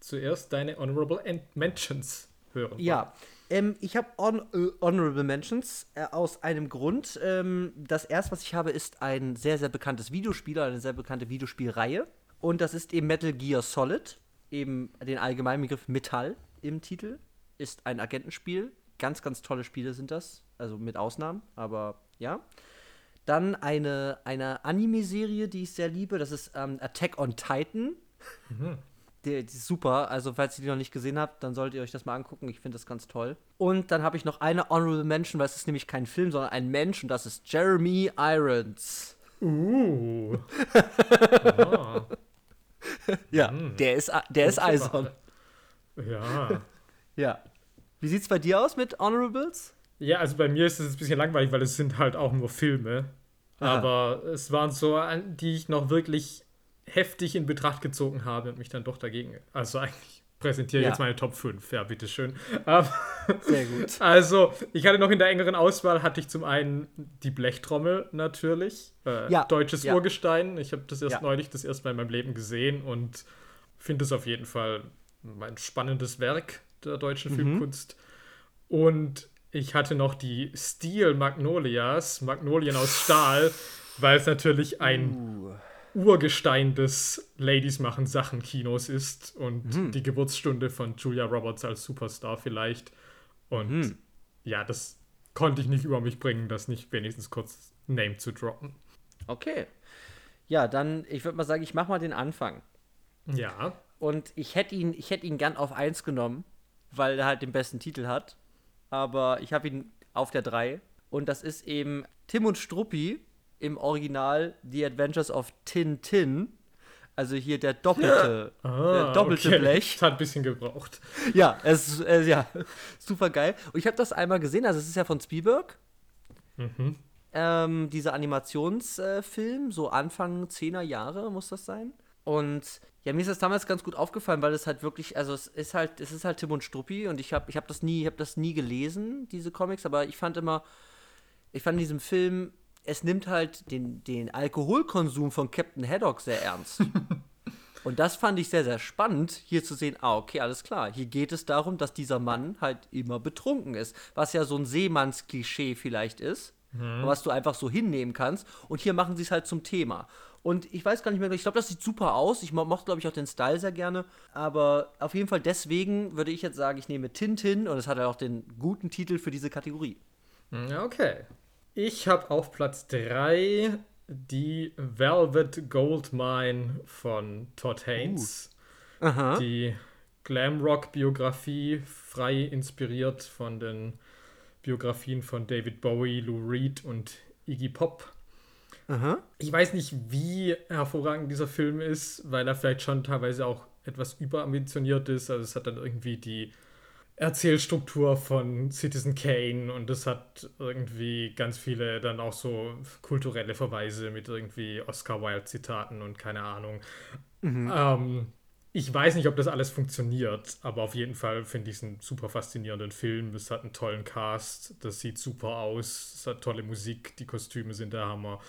zuerst deine Honorable Mentions hören. Ja. Ähm, ich habe Hon äh, Honorable Mentions äh, aus einem Grund. Ähm, das erste, was ich habe, ist ein sehr, sehr bekanntes Videospiel, eine sehr bekannte Videospielreihe. Und das ist eben Metal Gear Solid. Eben den allgemeinen Begriff Metall im Titel. Ist ein Agentenspiel. Ganz, ganz tolle Spiele sind das. Also mit Ausnahmen, aber ja. Dann eine, eine Anime-Serie, die ich sehr liebe. Das ist ähm, Attack on Titan. Mhm. Die, die, ist super. Also, falls ihr die noch nicht gesehen habt, dann solltet ihr euch das mal angucken. Ich finde das ganz toll. Und dann habe ich noch eine Honorable Mention, weil es ist nämlich kein Film, sondern ein Mensch und das ist Jeremy Irons. Uh. oh. ja, hm. der ist, der ist eisern. Ja. ja. Wie sieht's bei dir aus mit Honorables? Ja, also bei mir ist es ein bisschen langweilig, weil es sind halt auch nur Filme. Aha. Aber es waren so, die ich noch wirklich heftig in Betracht gezogen habe und mich dann doch dagegen. Also eigentlich präsentiere ja. jetzt meine Top 5. Ja, bitteschön. Sehr gut. Also, ich hatte noch in der engeren Auswahl, hatte ich zum einen die Blechtrommel natürlich. Äh, ja. Deutsches ja. Urgestein. Ich habe das erst ja. neulich das erste Mal in meinem Leben gesehen und finde es auf jeden Fall ein spannendes Werk der deutschen mhm. Filmkunst. Und ich hatte noch die Steel Magnolias, Magnolien aus Stahl, weil es natürlich ein uh. Urgestein des Ladies machen Sachen Kinos ist und mhm. die Geburtsstunde von Julia Roberts als Superstar vielleicht. Und mhm. ja, das konnte ich nicht über mich bringen, das nicht wenigstens kurz Name zu droppen. Okay. Ja, dann, ich würde mal sagen, ich mache mal den Anfang. Ja. Und ich hätte ihn, ich hätte ihn gern auf 1 genommen, weil er halt den besten Titel hat. Aber ich habe ihn auf der 3. Und das ist eben Tim und Struppi im Original The Adventures of Tin Tin. Also hier der doppelte, Ah, der doppelte okay. Blech. Das hat ein bisschen gebraucht. Ja, es ist äh, ja, super geil. Und ich habe das einmal gesehen, also es ist ja von Spielberg. Mhm. Ähm, dieser Animationsfilm, so Anfang 10er Jahre muss das sein. Und ja, mir ist das damals ganz gut aufgefallen, weil es halt wirklich, also es ist halt, es ist halt Tim und Struppi und ich habe ich hab das nie, ich habe das nie gelesen, diese Comics, aber ich fand immer, ich fand in diesem Film, es nimmt halt den, den Alkoholkonsum von Captain Haddock sehr ernst. Und das fand ich sehr, sehr spannend, hier zu sehen, ah, okay, alles klar. Hier geht es darum, dass dieser Mann halt immer betrunken ist. Was ja so ein Seemannsklischee vielleicht ist, was du einfach so hinnehmen kannst. Und hier machen sie es halt zum Thema. Und ich weiß gar nicht mehr, ich glaube, das sieht super aus. Ich mo mochte, glaube ich, auch den Style sehr gerne. Aber auf jeden Fall deswegen würde ich jetzt sagen, ich nehme Tintin und es hat halt auch den guten Titel für diese Kategorie. Ja, Okay. Ich habe auf Platz 3 die Velvet Gold Mine von Todd Haynes. Aha. Die Glamrock-Biografie, frei inspiriert von den Biografien von David Bowie, Lou Reed und Iggy Pop. Aha. Ich weiß nicht, wie hervorragend dieser Film ist, weil er vielleicht schon teilweise auch etwas überambitioniert ist. Also es hat dann irgendwie die Erzählstruktur von Citizen Kane und es hat irgendwie ganz viele dann auch so kulturelle Verweise mit irgendwie Oscar Wilde Zitaten und keine Ahnung. Ähm, ich weiß nicht, ob das alles funktioniert, aber auf jeden Fall finde ich es einen super faszinierenden Film. Es hat einen tollen Cast, das sieht super aus, es hat tolle Musik, die Kostüme sind der Hammer.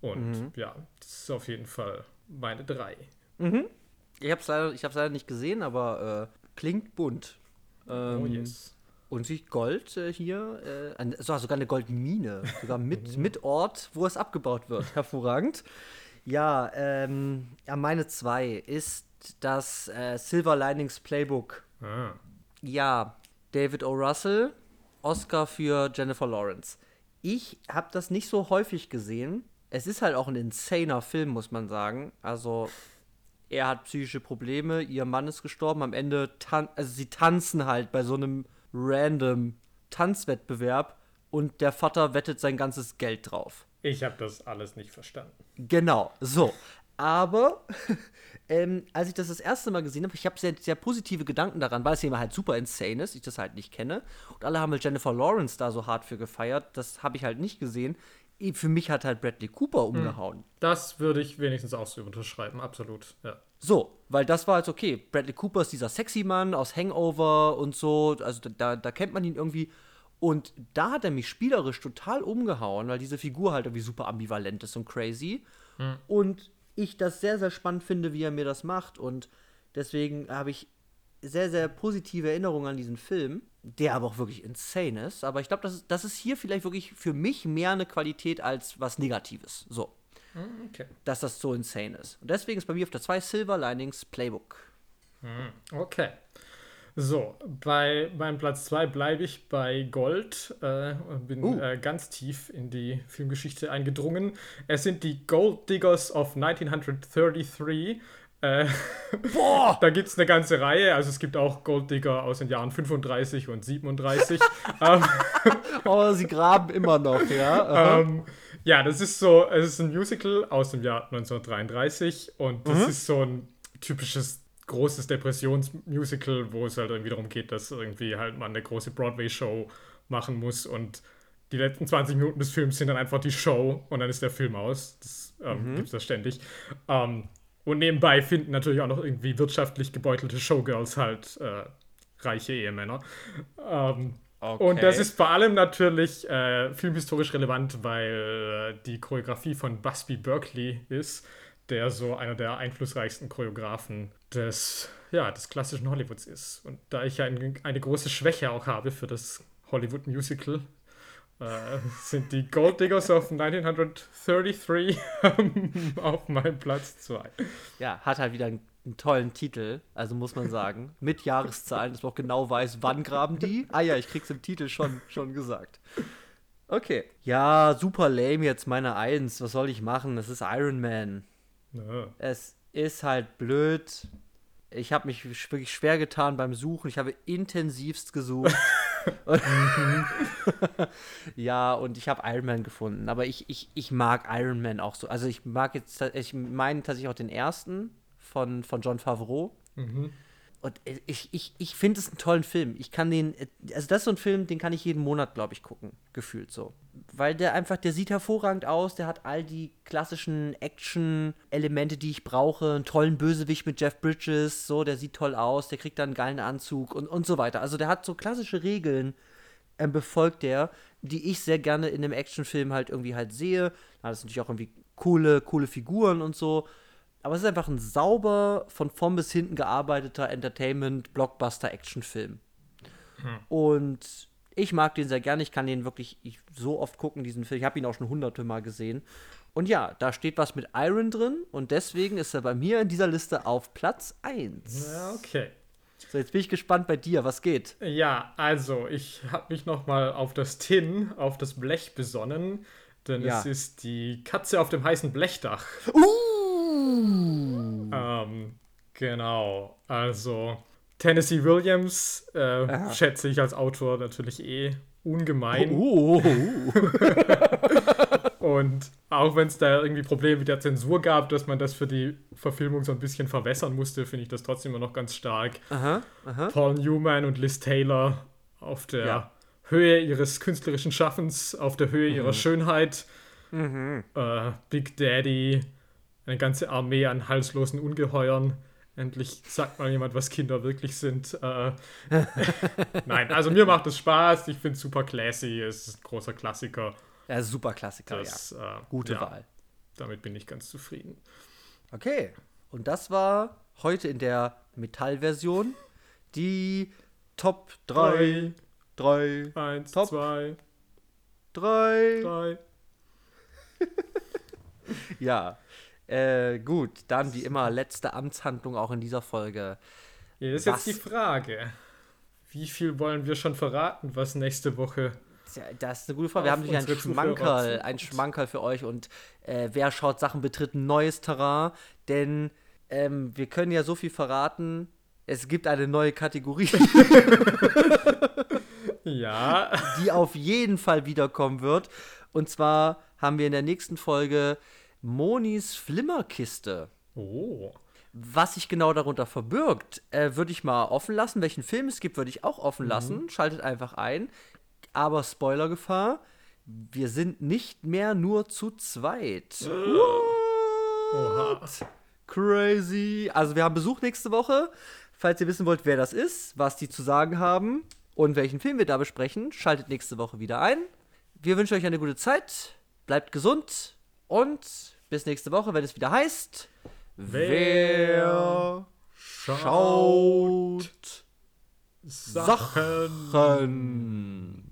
Und ja, das ist auf jeden Fall meine drei. Ich habe es leider, ich leider nicht gesehen, aber äh, klingt bunt. Ähm, oh yes. Und sich Gold äh, hier, äh, so, sogar eine Goldmine, sogar mit, mit Ort, wo es abgebaut wird. Hervorragend. Ja, ähm, ja, meine zwei ist das äh, Silver Linings Playbook. Ah. Ja, David O. Russell, Oscar für Jennifer Lawrence. Ich habe das nicht so häufig gesehen. Es ist halt auch ein insaner Film, muss man sagen. Also, er hat psychische Probleme, ihr Mann ist gestorben. Am Ende, also sie tanzen halt bei so einem random Tanzwettbewerb und der Vater wettet sein ganzes Geld drauf. Ich habe das alles nicht verstanden. Genau, so. Aber ähm, als ich das das erste Mal gesehen habe, ich habe sehr, sehr positive Gedanken daran, weil es eben halt super insane ist, ich das halt nicht kenne. Und alle haben halt Jennifer Lawrence da so hart für gefeiert. Das habe ich halt nicht gesehen. Für mich hat halt Bradley Cooper umgehauen. Das würde ich wenigstens auch so unterschreiben, absolut. Ja. So, weil das war jetzt okay. Bradley Cooper ist dieser sexy Mann aus Hangover und so. Also da, da kennt man ihn irgendwie. Und da hat er mich spielerisch total umgehauen, weil diese Figur halt irgendwie super ambivalent ist und crazy. Und ich das sehr, sehr spannend finde, wie er mir das macht. Und deswegen habe ich sehr, sehr positive Erinnerungen an diesen Film, der aber auch wirklich insane ist. Aber ich glaube, das ist, das ist hier vielleicht wirklich für mich mehr eine Qualität als was Negatives. So Okay. dass das so insane ist. Und deswegen ist bei mir auf der 2 Silver Linings Playbook. Okay. So, bei meinem Platz 2 bleibe ich bei Gold äh, und bin Uh. äh, ganz tief in die Filmgeschichte eingedrungen. Es sind die Gold Diggers of 1933. Äh, Boah! da gibt es eine ganze Reihe. Also es gibt auch Gold Digger aus den Jahren 35 und 37. ähm, Aber sie graben immer noch, ja. Ähm, ja, das ist so, es ist ein Musical aus dem Jahr 1933 und das ist so ein typisches großes Depressionsmusical, wo es halt irgendwie darum geht, dass irgendwie halt man eine große Broadway-Show machen muss und die letzten 20 Minuten des Films sind dann einfach die Show und dann ist der Film aus. Das ähm, gibt es da ständig. Ähm, und nebenbei finden natürlich auch noch irgendwie wirtschaftlich gebeutelte Showgirls halt äh, reiche Ehemänner. Ähm, und das Okay. ist vor allem natürlich äh, filmhistorisch relevant, weil äh, die Choreografie von Busby Berkeley ist, der so einer der einflussreichsten Choreografen des, ja, des klassischen Hollywoods ist. Und da ich ja ein, eine große Schwäche auch habe für das Hollywood-Musical, äh, sind die Gold Diggers of 1933 auf meinem Platz 2. Ja, hat halt wieder einen, einen tollen Titel, also muss man sagen. Mit Jahreszahlen, dass man auch genau weiß, wann graben die. Ah ja, ich krieg's im Titel schon, schon gesagt. Okay. Ja, super lame jetzt meine Eins. Was soll ich machen? Das ist Iron Man. Ja. Es ist halt blöd. Ich habe mich wirklich schwer getan beim Suchen. Ich habe intensivst gesucht. und ja, und ich habe Iron Man gefunden. Aber ich, ich, ich mag Iron Man auch so. Also ich mag jetzt, ich meine tatsächlich auch den ersten von, von John Favreau. Mhm. Und ich, ich, ich finde es einen tollen Film. Ich kann den, also das ist so ein Film, den kann ich jeden Monat, glaube ich, gucken, gefühlt so. Weil der einfach, der sieht hervorragend aus, der hat all die klassischen Action-Elemente, die ich brauche. Einen tollen Bösewicht mit Jeff Bridges, so, der sieht toll aus, der kriegt dann einen geilen Anzug und, und so weiter. Also der hat so klassische Regeln, ähm, befolgt der, die ich sehr gerne in einem Actionfilm halt irgendwie halt sehe. Da es natürlich auch irgendwie coole, coole Figuren und so aber es ist einfach ein sauber von vorn bis hinten gearbeiteter Entertainment-Blockbuster-Actionfilm. Hm. Und ich mag den sehr gerne. Ich kann den wirklich so oft gucken, diesen Film. Ich habe ihn auch schon hunderte Mal gesehen. Und ja, da steht was mit Iron drin und deswegen ist er bei mir in dieser Liste auf Platz 1. Ja, okay. So, jetzt bin ich gespannt bei dir. Was geht? Ja, also, ich habe mich noch mal auf das Tin, auf das Blech besonnen, denn ja. es ist die Katze auf dem heißen Blechdach. Uh! Ähm, genau. Also Tennessee Williams äh, schätze ich als Autor natürlich eh ungemein. Oh, oh, oh. Und auch wenn es da irgendwie Probleme mit der Zensur gab, dass man das für die Verfilmung so ein bisschen verwässern musste, finde ich das trotzdem immer noch ganz stark. Aha, aha. Paul Newman und Liz Taylor auf der ja. Höhe ihres künstlerischen Schaffens, auf der Höhe mhm. ihrer Schönheit. Mhm. Äh, Big Daddy, eine ganze Armee an halslosen Ungeheuern. Endlich sagt mal jemand, was Kinder wirklich sind. Äh, Nein, also mir macht es Spaß. Ich finde es super classy. Es ist ein großer Klassiker. Ja, super Klassiker, das, ja. Äh, Gute ja, Wahl. Damit bin ich ganz zufrieden. Okay. Und das war heute in der Metallversion die Top 3. 3. 1, 2. 3. 3. ja. Äh, gut, dann wie immer letzte Amtshandlung auch in dieser Folge. Ja, das ist was, jetzt die Frage. Wie viel wollen wir schon verraten, was nächste Woche das ist eine gute Frage. Wir haben natürlich einen Schmankerl, ein Schmankerl für euch und äh, wer schaut Sachen betritt ein neues Terrain, denn ähm, wir können ja so viel verraten. Es gibt eine neue Kategorie. ja. Die auf jeden Fall wiederkommen wird. Und zwar haben wir in der nächsten Folge Monis Flimmerkiste. Oh. Was sich genau darunter verbirgt, äh, würde ich mal offen lassen. Welchen Film es gibt, würde ich auch offen mhm. lassen. Schaltet einfach ein. Aber Spoilergefahr, wir sind nicht mehr nur zu zweit. What? Crazy. Also wir haben Besuch nächste Woche. Falls ihr wissen wollt, wer das ist, was die zu sagen haben und welchen Film wir da besprechen, schaltet nächste Woche wieder ein. Wir wünschen euch eine gute Zeit. Bleibt gesund und bis nächste Woche, wenn es wieder heißt. Wer schaut, Sachen. Sachen.